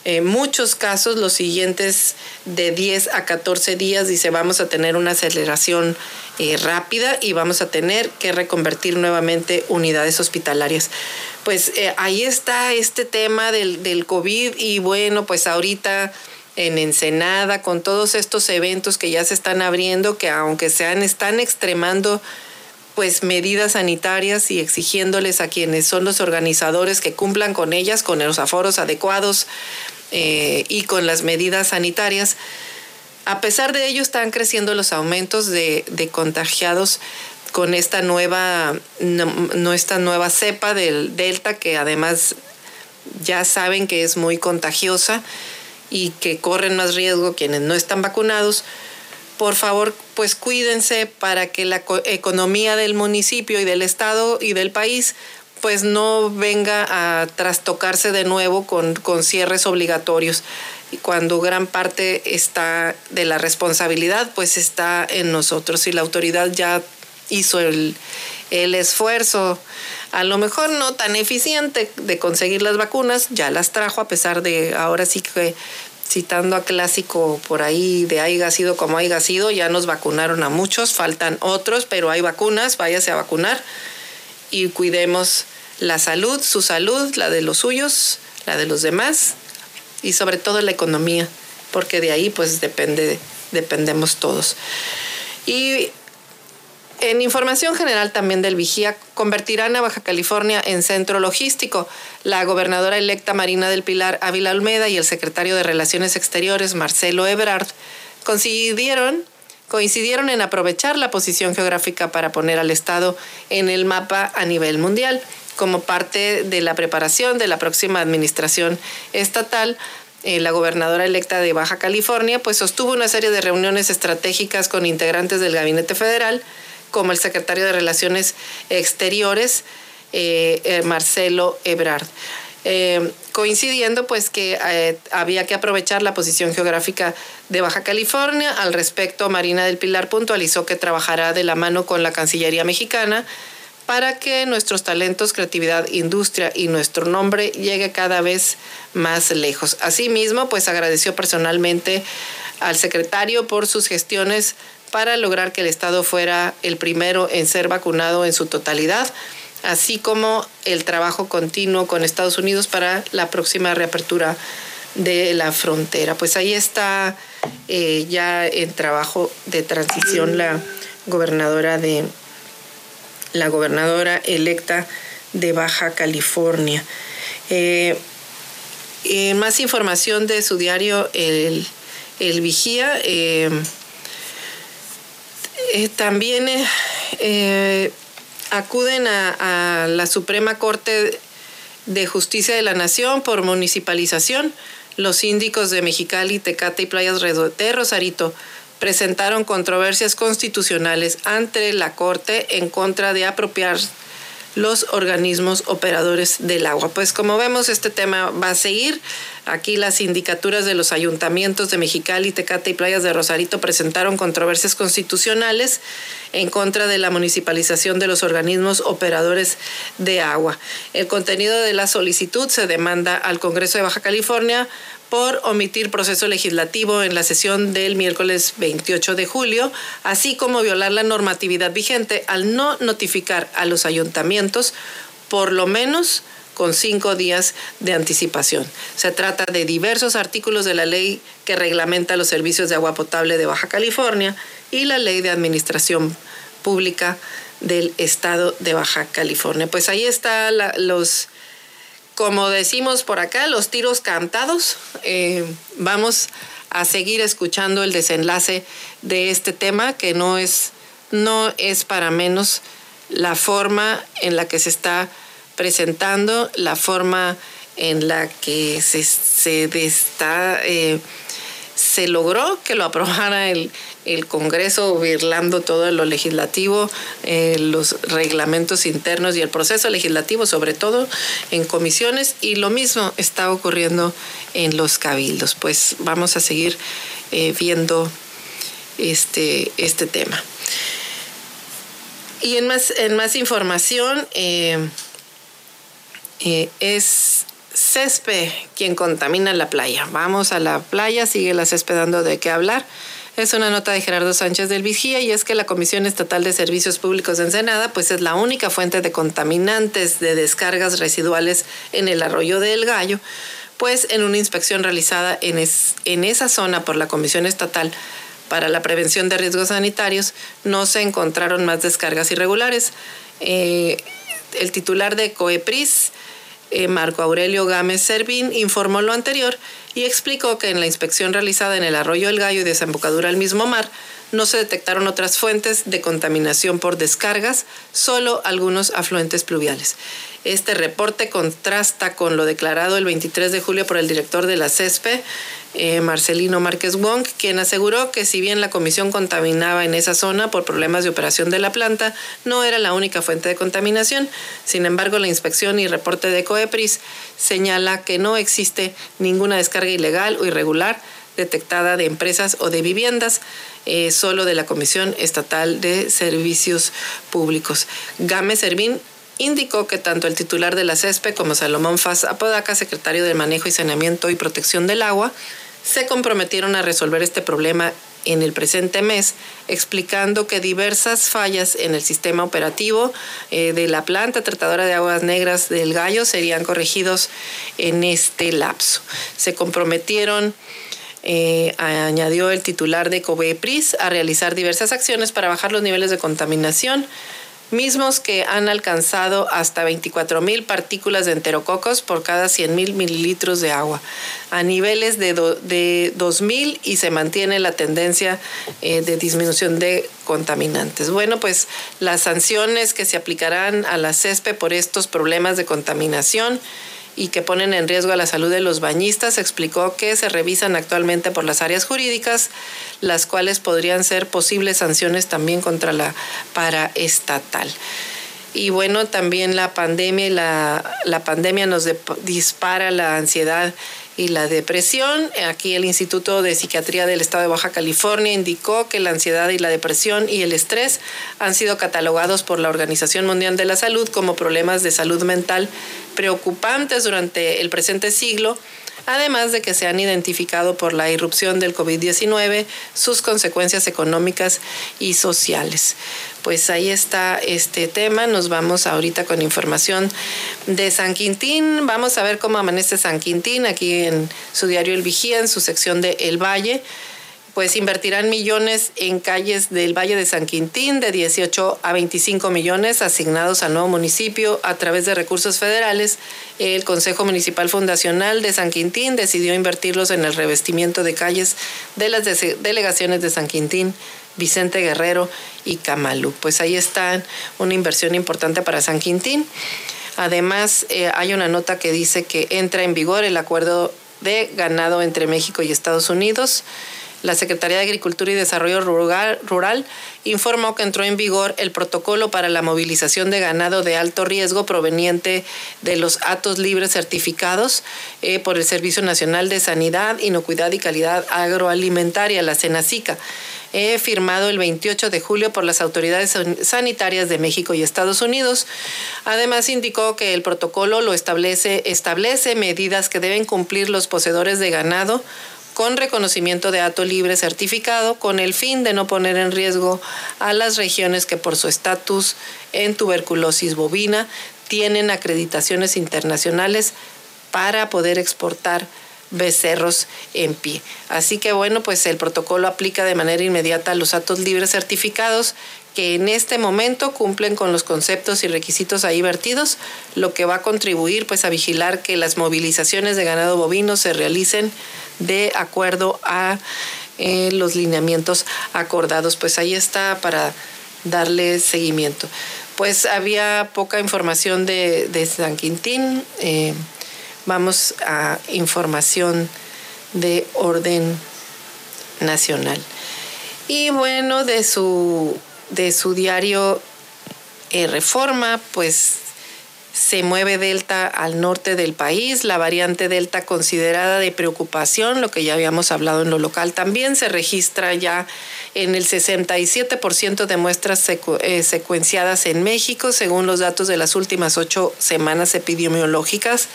en muchos casos los siguientes de 10 a 14 días dice vamos a tener una aceleración eh, rápida y vamos a tener que reconvertir nuevamente unidades hospitalarias. Pues eh, ahí está este tema del, del COVID y bueno, pues ahorita en Ensenada, con todos estos eventos que ya se están abriendo, que aunque sean, están extremando pues medidas sanitarias y exigiéndoles a quienes son los organizadores que cumplan con ellas, con los aforos adecuados eh, y con las medidas sanitarias. A pesar de ello, están creciendo los aumentos de, contagiados con esta nueva, no, esta nueva cepa del Delta, que además ya saben que es muy contagiosa y que corren más riesgo quienes no están vacunados. Por favor, pues cuídense para que la economía del municipio y del estado y del país pues no venga a trastocarse de nuevo con, con cierres obligatorios. Y cuando gran parte está de la responsabilidad, pues está en nosotros. Y la autoridad ya hizo el, esfuerzo, a lo mejor no tan eficiente de conseguir las vacunas, ya las trajo a pesar de ahora sí que citando a clásico por ahí de haya sido como haya sido, ya nos vacunaron a muchos, faltan otros, pero hay vacunas, váyase a vacunar y cuidemos la salud, su salud, la de los suyos, la de los demás y sobre todo la economía, porque de ahí pues depende, dependemos todos. Y en información general también del Vigía, convertirán a Baja California en centro logístico. La gobernadora electa Marina del Pilar Ávila Olmeda y el secretario de Relaciones Exteriores Marcelo Ebrard coincidieron, coincidieron en aprovechar la posición geográfica para poner al Estado en el mapa a nivel mundial como parte de la preparación de la próxima administración estatal. Eh, la gobernadora electa de Baja California pues sostuvo una serie de reuniones estratégicas con integrantes del gabinete federal, como el secretario de Relaciones Exteriores, eh, eh, Marcelo Ebrard. Coincidiendo pues que había que aprovechar la posición geográfica de Baja California. Al respecto, Marina del Pilar puntualizó que trabajará de la mano con la Cancillería mexicana para que nuestros talentos, creatividad, industria y nuestro nombre llegue cada vez más lejos. Asimismo, pues agradeció personalmente al secretario por sus gestiones para lograr que el Estado fuera el primero en ser vacunado en su totalidad, así como el trabajo continuo con Estados Unidos para la próxima reapertura de la frontera. Pues ahí está eh, ya en trabajo de transición la gobernadora de, la gobernadora electa de Baja California. Eh, eh, más información de su diario El, Vigía. Eh, también acuden a, la Suprema Corte de Justicia de la Nación por municipalización. Los síndicos de Mexicali, Tecate y Playas de Rosarito presentaron controversias constitucionales ante la Corte en contra de apropiar los organismos operadores del agua. Pues como vemos, este tema va a seguir. Aquí las sindicaturas de los ayuntamientos de Mexicali, Tecate y Playas de Rosarito presentaron controversias constitucionales en contra de la municipalización de los organismos operadores de agua. El contenido de la solicitud se demanda al Congreso de Baja California por omitir proceso legislativo en la sesión del miércoles 28 de julio, así como violar la normatividad vigente al no notificar a los ayuntamientos por lo menos con cinco días de anticipación. Se trata de diversos artículos de la ley que reglamenta los servicios de agua potable de Baja California y la ley de administración pública del estado de Baja California. Pues ahí están los como decimos por acá, los tiros cantados. Eh, vamos a seguir escuchando el desenlace de este tema, que no es, no es para menos la forma en la que se está presentando, la forma en la que se, se está, eh, se logró que lo aprobara el, el Congreso birlando todo lo legislativo, eh, los reglamentos internos y el proceso legislativo, sobre todo en comisiones, y lo mismo está ocurriendo en los cabildos. Pues vamos a seguir eh, viendo este, este tema. Y en más, en más información, es Césped quien contamina la playa. Vamos a la playa, sigue la Césped dando de qué hablar Es una nota de Gerardo Sánchez del Vigía y es que la Comisión Estatal de Servicios Públicos de Ensenada pues es la única fuente de contaminantes de descargas residuales en el arroyo del Gallo, pues en una inspección realizada en, en esa zona por la Comisión Estatal para la Prevención de Riesgos Sanitarios no se encontraron más descargas irregulares. Eh, el titular de COEPRIS, eh, Marco Aurelio Gámez Servín, informó lo anterior y explicó que en la inspección realizada en el arroyo El Gallo y desembocadura al mismo mar, no se detectaron otras fuentes de contaminación por descargas, solo algunos afluentes pluviales. Este reporte contrasta con lo declarado el 23 de julio por el director de la CESPE, eh, Marcelino Márquez Wong, quien aseguró que si bien la comisión contaminaba en esa zona por problemas de operación de la planta, no era la única fuente de contaminación. Sin embargo, la inspección y reporte de COEPRIS señala que no existe ninguna descarga ilegal o irregular detectada de empresas o de viviendas, eh, solo de la Comisión Estatal de Servicios Públicos. Game Servín indicó que tanto el titular de la CESPE como Salomón Faz Apodaca, secretario de Manejo y Saneamiento y Protección del Agua, se comprometieron a resolver este problema en el presente mes, explicando que diversas fallas en el sistema operativo eh, de la planta tratadora de aguas negras del Gallo serían corregidos en este lapso. Se comprometieron eh, añadió el titular de COBEPRIS a realizar diversas acciones para bajar los niveles de contaminación mismos que han alcanzado hasta 24 mil partículas de enterococos por cada 100 mil mililitros de agua, a niveles de, de 2.000 y se mantiene la tendencia eh, de disminución de contaminantes. Bueno, pues las sanciones que se aplicarán a la CESPE por estos problemas de contaminación y que ponen en riesgo a la salud de los bañistas, explicó que se revisan actualmente por las áreas jurídicas, las cuales podrían ser posibles sanciones también contra la paraestatal. Y bueno, también la pandemia, la, la pandemia nos dispara la ansiedad y la depresión. Aquí el Instituto de Psiquiatría del Estado de Baja California indicó que la ansiedad y la depresión y el estrés han sido catalogados por la Organización Mundial de la Salud como problemas de salud mental preocupantes durante el presente siglo además de que se han identificado por la irrupción del COVID-19 sus consecuencias económicas y sociales. Pues ahí está este tema. Nos vamos ahorita con información de San Quintín. Vamos a ver cómo amanece San Quintín aquí en su diario El Vigía, en su sección de El Valle pues invertirán millones en calles del Valle de San Quintín, de 18 a 25 millones asignados al nuevo municipio a través de recursos federales. El Consejo Municipal Fundacional de San Quintín decidió invertirlos en el revestimiento de calles de las delegaciones de San Quintín, Vicente Guerrero y Camalú. Pues ahí está una inversión importante para San Quintín. Además, eh, hay una nota que dice que entra en vigor el acuerdo de ganado entre México y Estados Unidos. La Secretaría de Agricultura y Desarrollo Rural, informó que entró en vigor el protocolo para la movilización de ganado de alto riesgo proveniente de los atos libres certificados eh, por el Servicio Nacional de Sanidad, Inocuidad y Calidad Agroalimentaria, la SENACICA. firmado el 28 de julio por las autoridades sanitarias de México y Estados Unidos. Además indicó que el protocolo lo establece, establece medidas que deben cumplir los poseedores de ganado con reconocimiento de ato libre certificado con el fin de no poner en riesgo a las regiones que por su estatus en tuberculosis bovina tienen acreditaciones internacionales para poder exportar becerros en pie. Así que bueno, pues el protocolo aplica de manera inmediata a los atos libres certificados que en este momento cumplen con los conceptos y requisitos ahí vertidos, lo que va a contribuir pues a vigilar que las movilizaciones de ganado bovino se realicen de acuerdo a eh, los lineamientos acordados. Pues ahí está para darle seguimiento. Pues había poca información de, San Quintín. Eh, vamos a información de orden nacional. Y bueno, de su, de su diario eh, Reforma, pues se mueve Delta al norte del país, la variante Delta considerada de preocupación, lo que ya habíamos hablado en lo local también, se registra ya en el 67% de muestras eh, secuenciadas en México, según los datos de las últimas ocho semanas epidemiológicas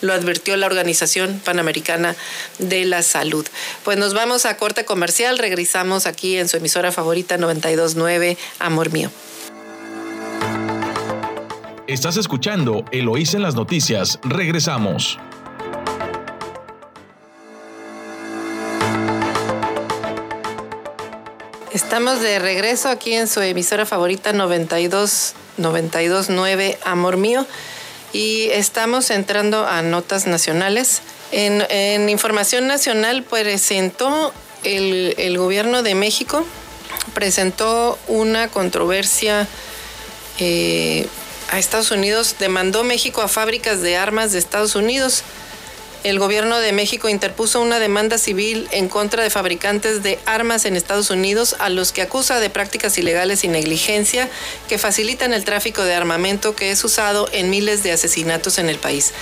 lo advirtió la Organización Panamericana de la Salud. Pues nos vamos a corte comercial, regresamos aquí en su emisora favorita 929, Amor Mío. Estás escuchando Eloís en las noticias. Regresamos. Estamos de regreso aquí en su emisora favorita 92 929 Amor Mío y estamos entrando a notas nacionales. En, información nacional presentó el, el, gobierno de México presentó una controversia eh, a Estados Unidos, demandó México a fábricas de armas de Estados Unidos. El gobierno de México interpuso una demanda civil en contra de fabricantes de armas en Estados Unidos a los que acusa de prácticas ilegales y negligencia que facilitan el tráfico de armamento que es usado en miles de asesinatos en el país.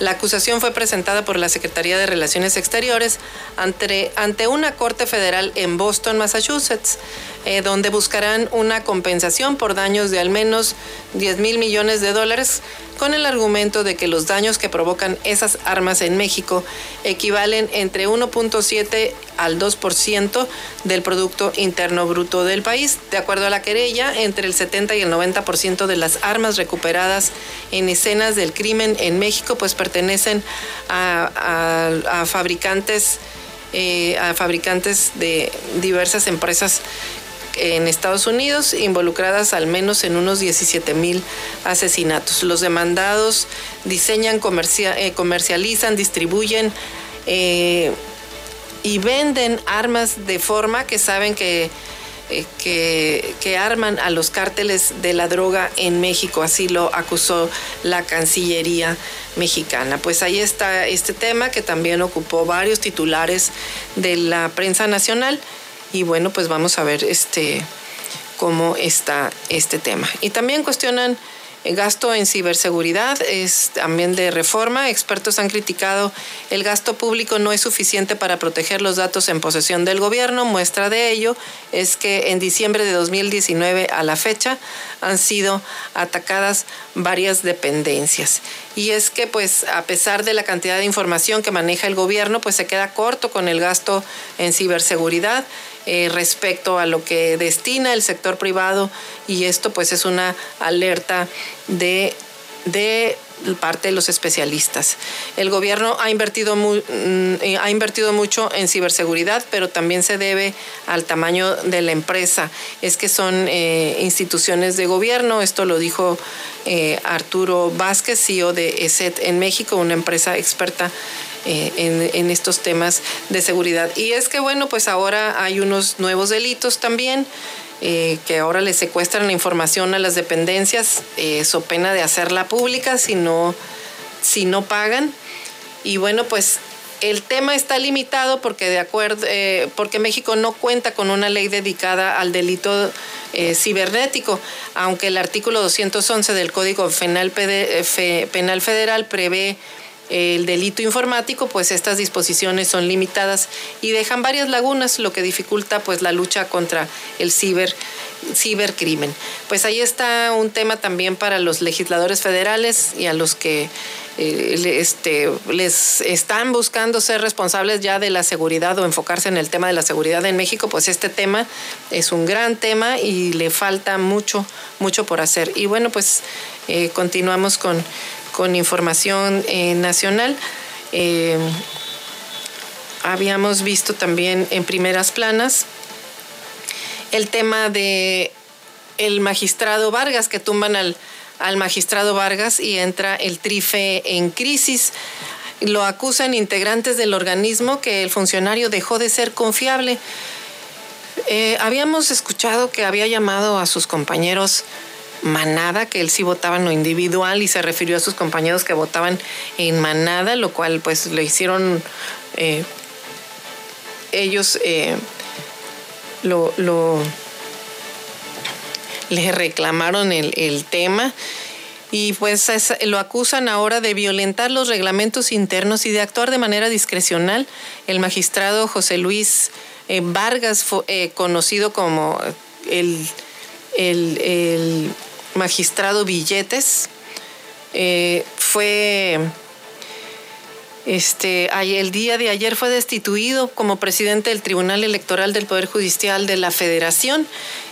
La acusación fue presentada por la Secretaría de Relaciones Exteriores ante, ante una corte federal en Boston, Massachusetts. Eh, donde buscarán una compensación por daños de al menos 10 mil millones de dólares, con el argumento de que los daños que provocan esas armas en México equivalen entre 1.7 al 2% del Producto Interno Bruto del país. De acuerdo a la querella, entre el 70 y el 90% de las armas recuperadas en escenas del crimen en México pues pertenecen a, fabricantes eh, a fabricantes de diversas empresas en Estados Unidos, involucradas al menos en unos 17 mil asesinatos. Los demandados diseñan, eh, comercializan, distribuyen eh, y venden armas de forma que saben eh, que, que, arman a los cárteles de la droga en México. Así lo acusó la Cancillería mexicana. Pues ahí está este tema que también ocupó varios titulares de la prensa nacional y bueno, pues vamos a ver este, cómo está este tema. Y también cuestionan el gasto en ciberseguridad es también de reforma. Expertos han criticado el gasto público no es suficiente para proteger los datos en posesión del gobierno. Muestra de ello es que en diciembre de 2019 a la fecha han sido atacadas varias dependencias. Y es que pues a pesar de la cantidad de información que maneja el gobierno, pues se queda corto con el gasto en ciberseguridad. Eh, respecto a lo que destina el sector privado y esto pues es una alerta de, de parte de los especialistas. El gobierno ha invertido, mm, eh, ha invertido mucho en ciberseguridad, pero también se debe al tamaño de la empresa. Es que son eh, instituciones de gobierno, esto lo dijo Arturo Vázquez, CEO de ESET en México, una empresa experta eh, en, estos temas de seguridad. Y es que, bueno, pues ahora hay unos nuevos delitos también. Eh, que ahora le secuestran la información a las dependencias, eh, so pena de hacerla pública si no, si no pagan. Y bueno, pues el tema está limitado porque de acuerdo, porque México no cuenta con una ley dedicada al delito cibernético, aunque el artículo 211 del Código Penal, Penal Federal prevé el delito informático, pues estas disposiciones son limitadas y dejan varias lagunas, lo que dificulta pues la lucha contra el ciber cibercrimen. Pues ahí está un tema también para los legisladores federales y a los que eh, este, les están buscando ser responsables ya de la seguridad o enfocarse en el tema de la seguridad en México, pues este tema es un gran tema y le falta mucho, mucho por hacer. Y bueno, pues eh, continuamos con con información eh, nacional. Eh, habíamos visto también en primeras planas el tema de el magistrado Vargas, que tumban al, al magistrado Vargas y entra el trife en crisis. Lo acusan integrantes del organismo que el funcionario dejó de ser confiable. Eh, habíamos escuchado que había llamado a sus compañeros manada, que él sí votaba en lo individual y se refirió a sus compañeros que votaban en manada, lo cual pues le hicieron eh, ellos eh, lo, lo, le reclamaron el, el tema y pues lo acusan ahora de violentar los reglamentos internos y de actuar de manera discrecional. El magistrado José Luis eh, Vargas, eh, conocido como el, el, magistrado Billetes, eh, fue este, el día de ayer fue destituido como presidente del Tribunal Electoral del Poder Judicial de la Federación.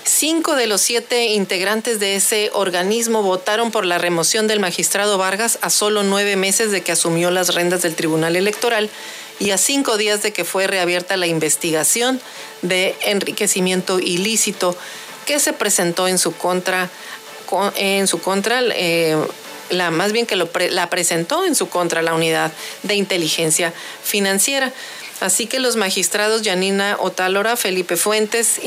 Cinco de los siete integrantes de ese organismo votaron por la remoción del magistrado Vargas a solo nueve meses de que asumió las rendas del Tribunal Electoral y a cinco días de que fue reabierta la investigación de enriquecimiento ilícito que se presentó en su contra en su contra eh, la, más bien que lo la presentó en su contra la unidad de inteligencia financiera. Así que los magistrados Yanina Otálora, Felipe Fuentes,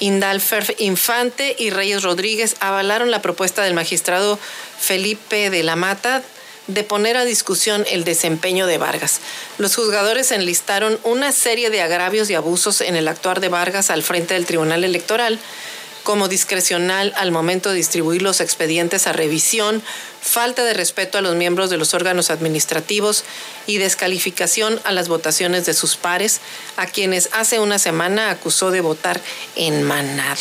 Indalfer Infante y Reyes Rodríguez avalaron la propuesta del magistrado Felipe de la Mata de poner a discusión el desempeño de Vargas. Los juzgadores enlistaron una serie de agravios y abusos en el actuar de Vargas al frente del Tribunal Electoral, como discrecional al momento de distribuir los expedientes a revisión, falta de respeto a los miembros de los órganos administrativos y descalificación a las votaciones de sus pares, a quienes hace una semana acusó de votar en manada.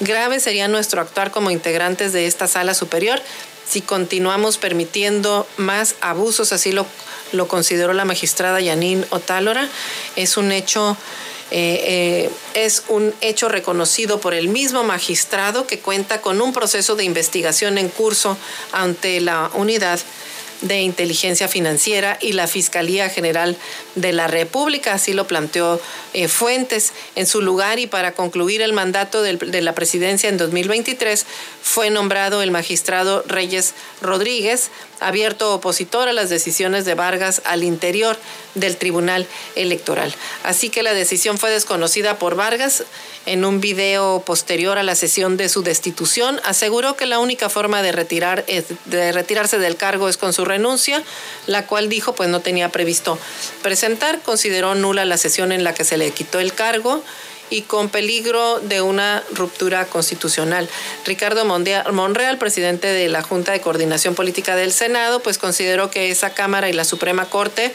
Grave sería nuestro actuar como integrantes de esta sala superior si continuamos permitiendo más abusos, así lo, lo consideró la magistrada Yanín Otálora. Es un hecho eh, eh, es un hecho reconocido por el mismo magistrado que cuenta con un proceso de investigación en curso ante la unidad de Inteligencia Financiera y la Fiscalía General de la República. Así lo planteó eh, Fuentes. En su lugar y para concluir el mandato de la presidencia en 2023, fue nombrado el magistrado Reyes Rodríguez, abierto opositor a las decisiones de Vargas al interior del Tribunal Electoral. Así que la decisión fue desconocida por Vargas. En un video posterior a la sesión de su destitución, aseguró que la única forma de, retirar, de retirarse del cargo es con su renuncia, la cual dijo pues no tenía previsto presentar. Consideró nula la sesión en la que se le quitó el cargo y con peligro de una ruptura constitucional. Ricardo Monreal, presidente de la Junta de Coordinación Política del Senado, pues consideró que esa Cámara y la Suprema Corte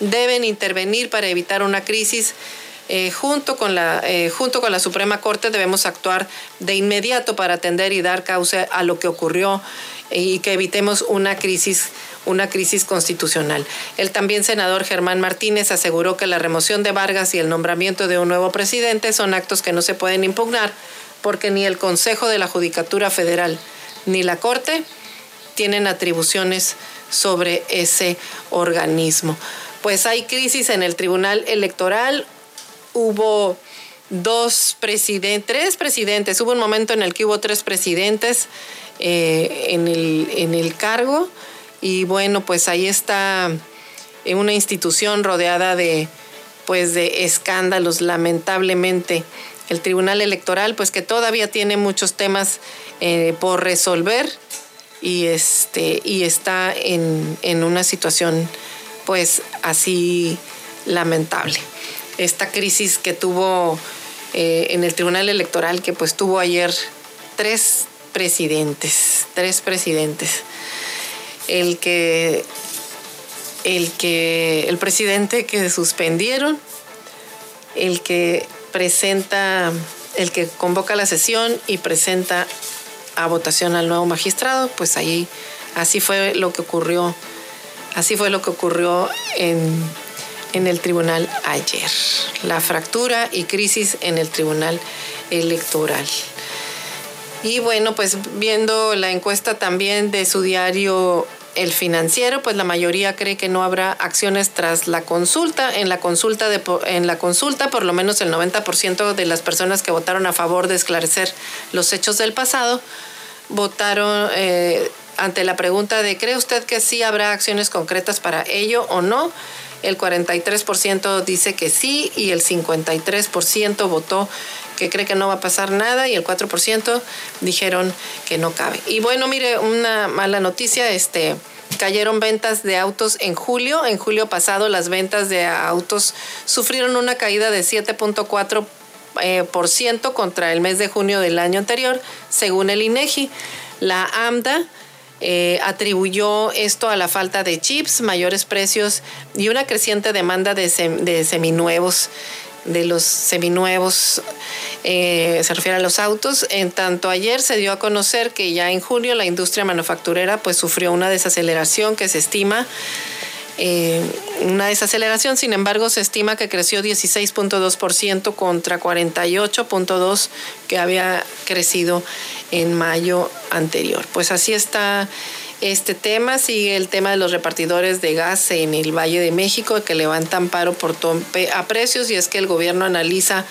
deben intervenir para evitar una crisis. Eh, junto, con la, eh, junto con la Suprema Corte debemos actuar de inmediato para atender y dar causa a lo que ocurrió y que evitemos una crisis una crisis constitucional. El también senador Germán Martínez aseguró que la remoción de Vargas y el nombramiento de un nuevo presidente son actos que no se pueden impugnar porque ni el Consejo de la Judicatura Federal ni la Corte tienen atribuciones sobre ese organismo. Pues hay crisis en el Tribunal Electoral, hubo dos presidentes, tres presidentes, hubo un momento en el que hubo tres presidentes eh, en, el, en el cargo y bueno, pues ahí está eh, una institución rodeada de pues de escándalos lamentablemente. El Tribunal Electoral pues que todavía tiene muchos temas eh, por resolver y este y está en, una situación pues así lamentable. Esta crisis que tuvo eh, en el Tribunal Electoral que pues tuvo ayer tres presidentes tres presidentes el que el que el presidente que suspendieron, el que presenta, el que convoca la sesión y presenta a votación al nuevo magistrado, pues ahí así fue lo que ocurrió, así fue lo que ocurrió en, en el tribunal ayer. La fractura y crisis en el tribunal electoral. Y bueno, pues viendo la encuesta también de su diario El Financiero, pues la mayoría cree que no habrá acciones tras la consulta. En la consulta, de, en la consulta por lo menos el 90% de las personas que votaron a favor de esclarecer los hechos del pasado votaron eh, ante la pregunta de ¿cree usted que sí habrá acciones concretas para ello o no? El 43% dice que sí y el 53% votó que cree que no va a pasar nada y el 4% dijeron que no cabe. Y bueno, mire, una mala noticia, este cayeron ventas de autos en julio. En julio pasado las ventas de autos sufrieron una caída de 7.4 eh, por ciento contra el mes de junio del año anterior, según el INEGI. La AMDA eh, atribuyó esto a la falta de chips, mayores precios y una creciente demanda de, de seminuevos de los seminuevos, eh, se refiere a los autos. En tanto ayer se dio a conocer que ya en junio la industria manufacturera pues sufrió una desaceleración que se estima eh, una desaceleración, sin embargo, se estima que creció 16.2% contra 48.2% que había crecido en mayo anterior. Pues así está este tema. Sigue el tema de los repartidores de gas en el Valle de México que levantan paro por tope a precios y es que el gobierno analiza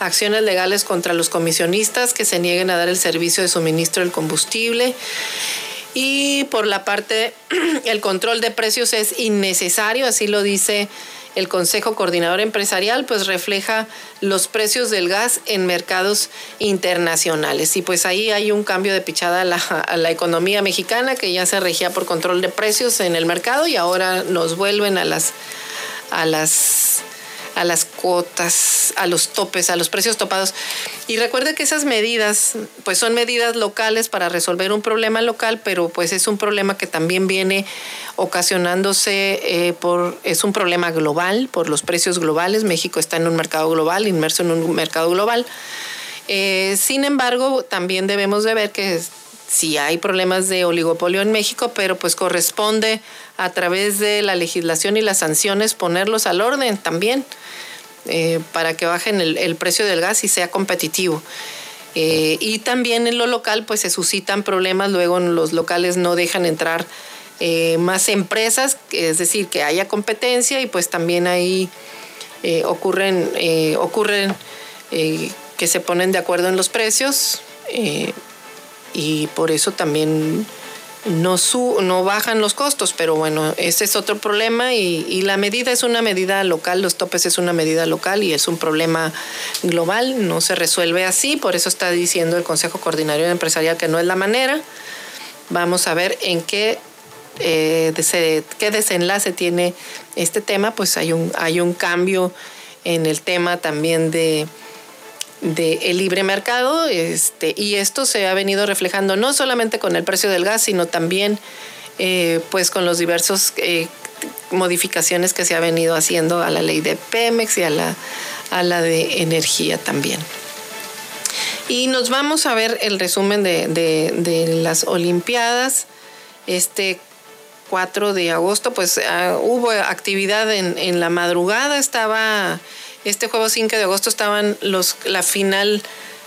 acciones legales contra los comisionistas que se nieguen a dar el servicio de suministro del combustible. Y por la parte, el control de precios es innecesario, así lo dice el Consejo Coordinador Empresarial, pues refleja los precios del gas en mercados internacionales. Y pues ahí hay un cambio de pichada a la, a la economía mexicana que ya se regía por control de precios en el mercado y ahora nos vuelven a las, a las a las cuotas, a los topes, a los precios topados. Y recuerde que esas medidas, pues son medidas locales para resolver un problema local, pero pues es un problema que también viene ocasionándose eh, por, es un problema global, por los precios globales. México está en un mercado global, inmerso en un mercado global. Eh, sin embargo, también debemos de ver que sí hay problemas de oligopolio en México, pero pues corresponde a través de la legislación y las sanciones ponerlos al orden también. Eh, para que bajen el, precio del gas y sea competitivo. Eh, y también en lo local, pues se suscitan problemas, luego los locales no dejan entrar eh, más empresas, es decir, que haya competencia y pues también ahí ocurren, ocurren que se ponen de acuerdo en los precios y por eso también no, no bajan los costos, pero bueno, ese es otro problema y, la medida es una medida local, los topes es una medida local y es un problema global, no se resuelve así, por eso está diciendo el Consejo Coordinario Empresarial que no es la manera. Vamos a ver en qué, eh, qué desenlace tiene este tema, pues hay un, hay un cambio en el tema también de del libre mercado este, y esto se ha venido reflejando no solamente con el precio del gas, sino también eh, pues con los diversos eh, modificaciones que se ha venido haciendo a la ley de Pemex y a la, a la de energía también. Y nos vamos a ver el resumen de, de, las Olimpiadas. Este 4 de agosto, pues ah, hubo actividad en, en la madrugada, estaba este jueves 5 de agosto estaban los, la final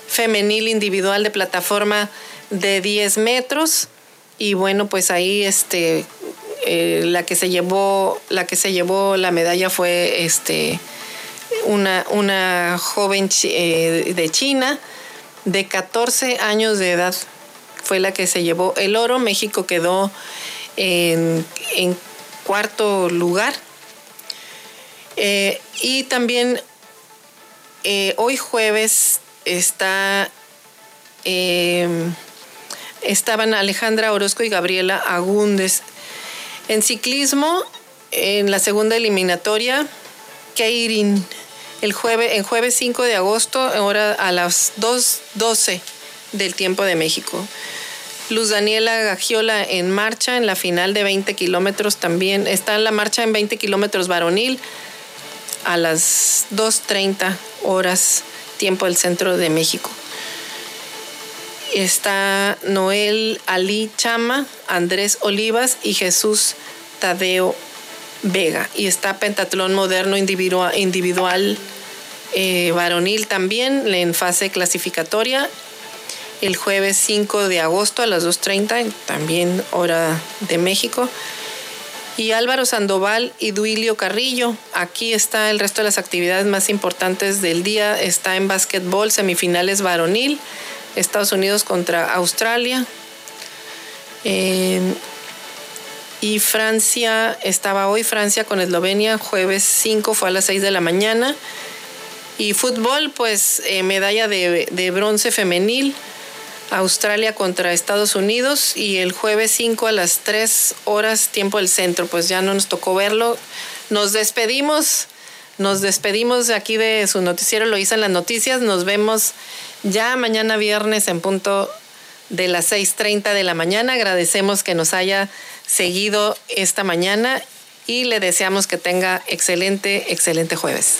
femenil individual de plataforma de 10 metros. Y bueno pues ahí este eh, la que se llevó la que se llevó la medalla fue este una, una joven eh, de China de 14 años de edad. Fue la que se llevó el oro. México quedó en cuarto lugar eh, y también eh, hoy jueves está, em, estaban Alejandra Orozco y Gabriela Agúndez. En ciclismo, en la segunda eliminatoria, Keirin, el jueves, en jueves 5 de agosto, ahora a las 2.12 del tiempo de México. Luz Daniela Gagiola en marcha en la final de 20 kilómetros también. Está en la marcha en 20 kilómetros varonil a las 2.30 horas tiempo del centro de México. Está Noel Ali Chama, Andrés Olivas y Jesús Tadeo Vega. Y está Pentatlón Moderno Individual, individual eh, Varonil también en fase clasificatoria el jueves 5 de agosto a las 2.30, también hora de México y Álvaro Sandoval y Duilio Carrillo. Aquí está el resto de las actividades más importantes del día. Está en básquetbol, semifinales varonil, Estados Unidos contra Australia. y Francia, estaba hoy Francia con Eslovenia, jueves 5 fue a las 6 de la mañana. Y fútbol, pues eh, medalla de bronce femenil. Australia contra Estados Unidos y el jueves 5 a las 3 horas tiempo del centro. Pues ya no nos tocó verlo. Nos despedimos, nos despedimos de aquí de su noticiero, lo hice en las noticias. Nos vemos ya mañana viernes en punto de las 6.30 de la mañana. Agradecemos que nos haya seguido esta mañana y le deseamos que tenga excelente, excelente jueves.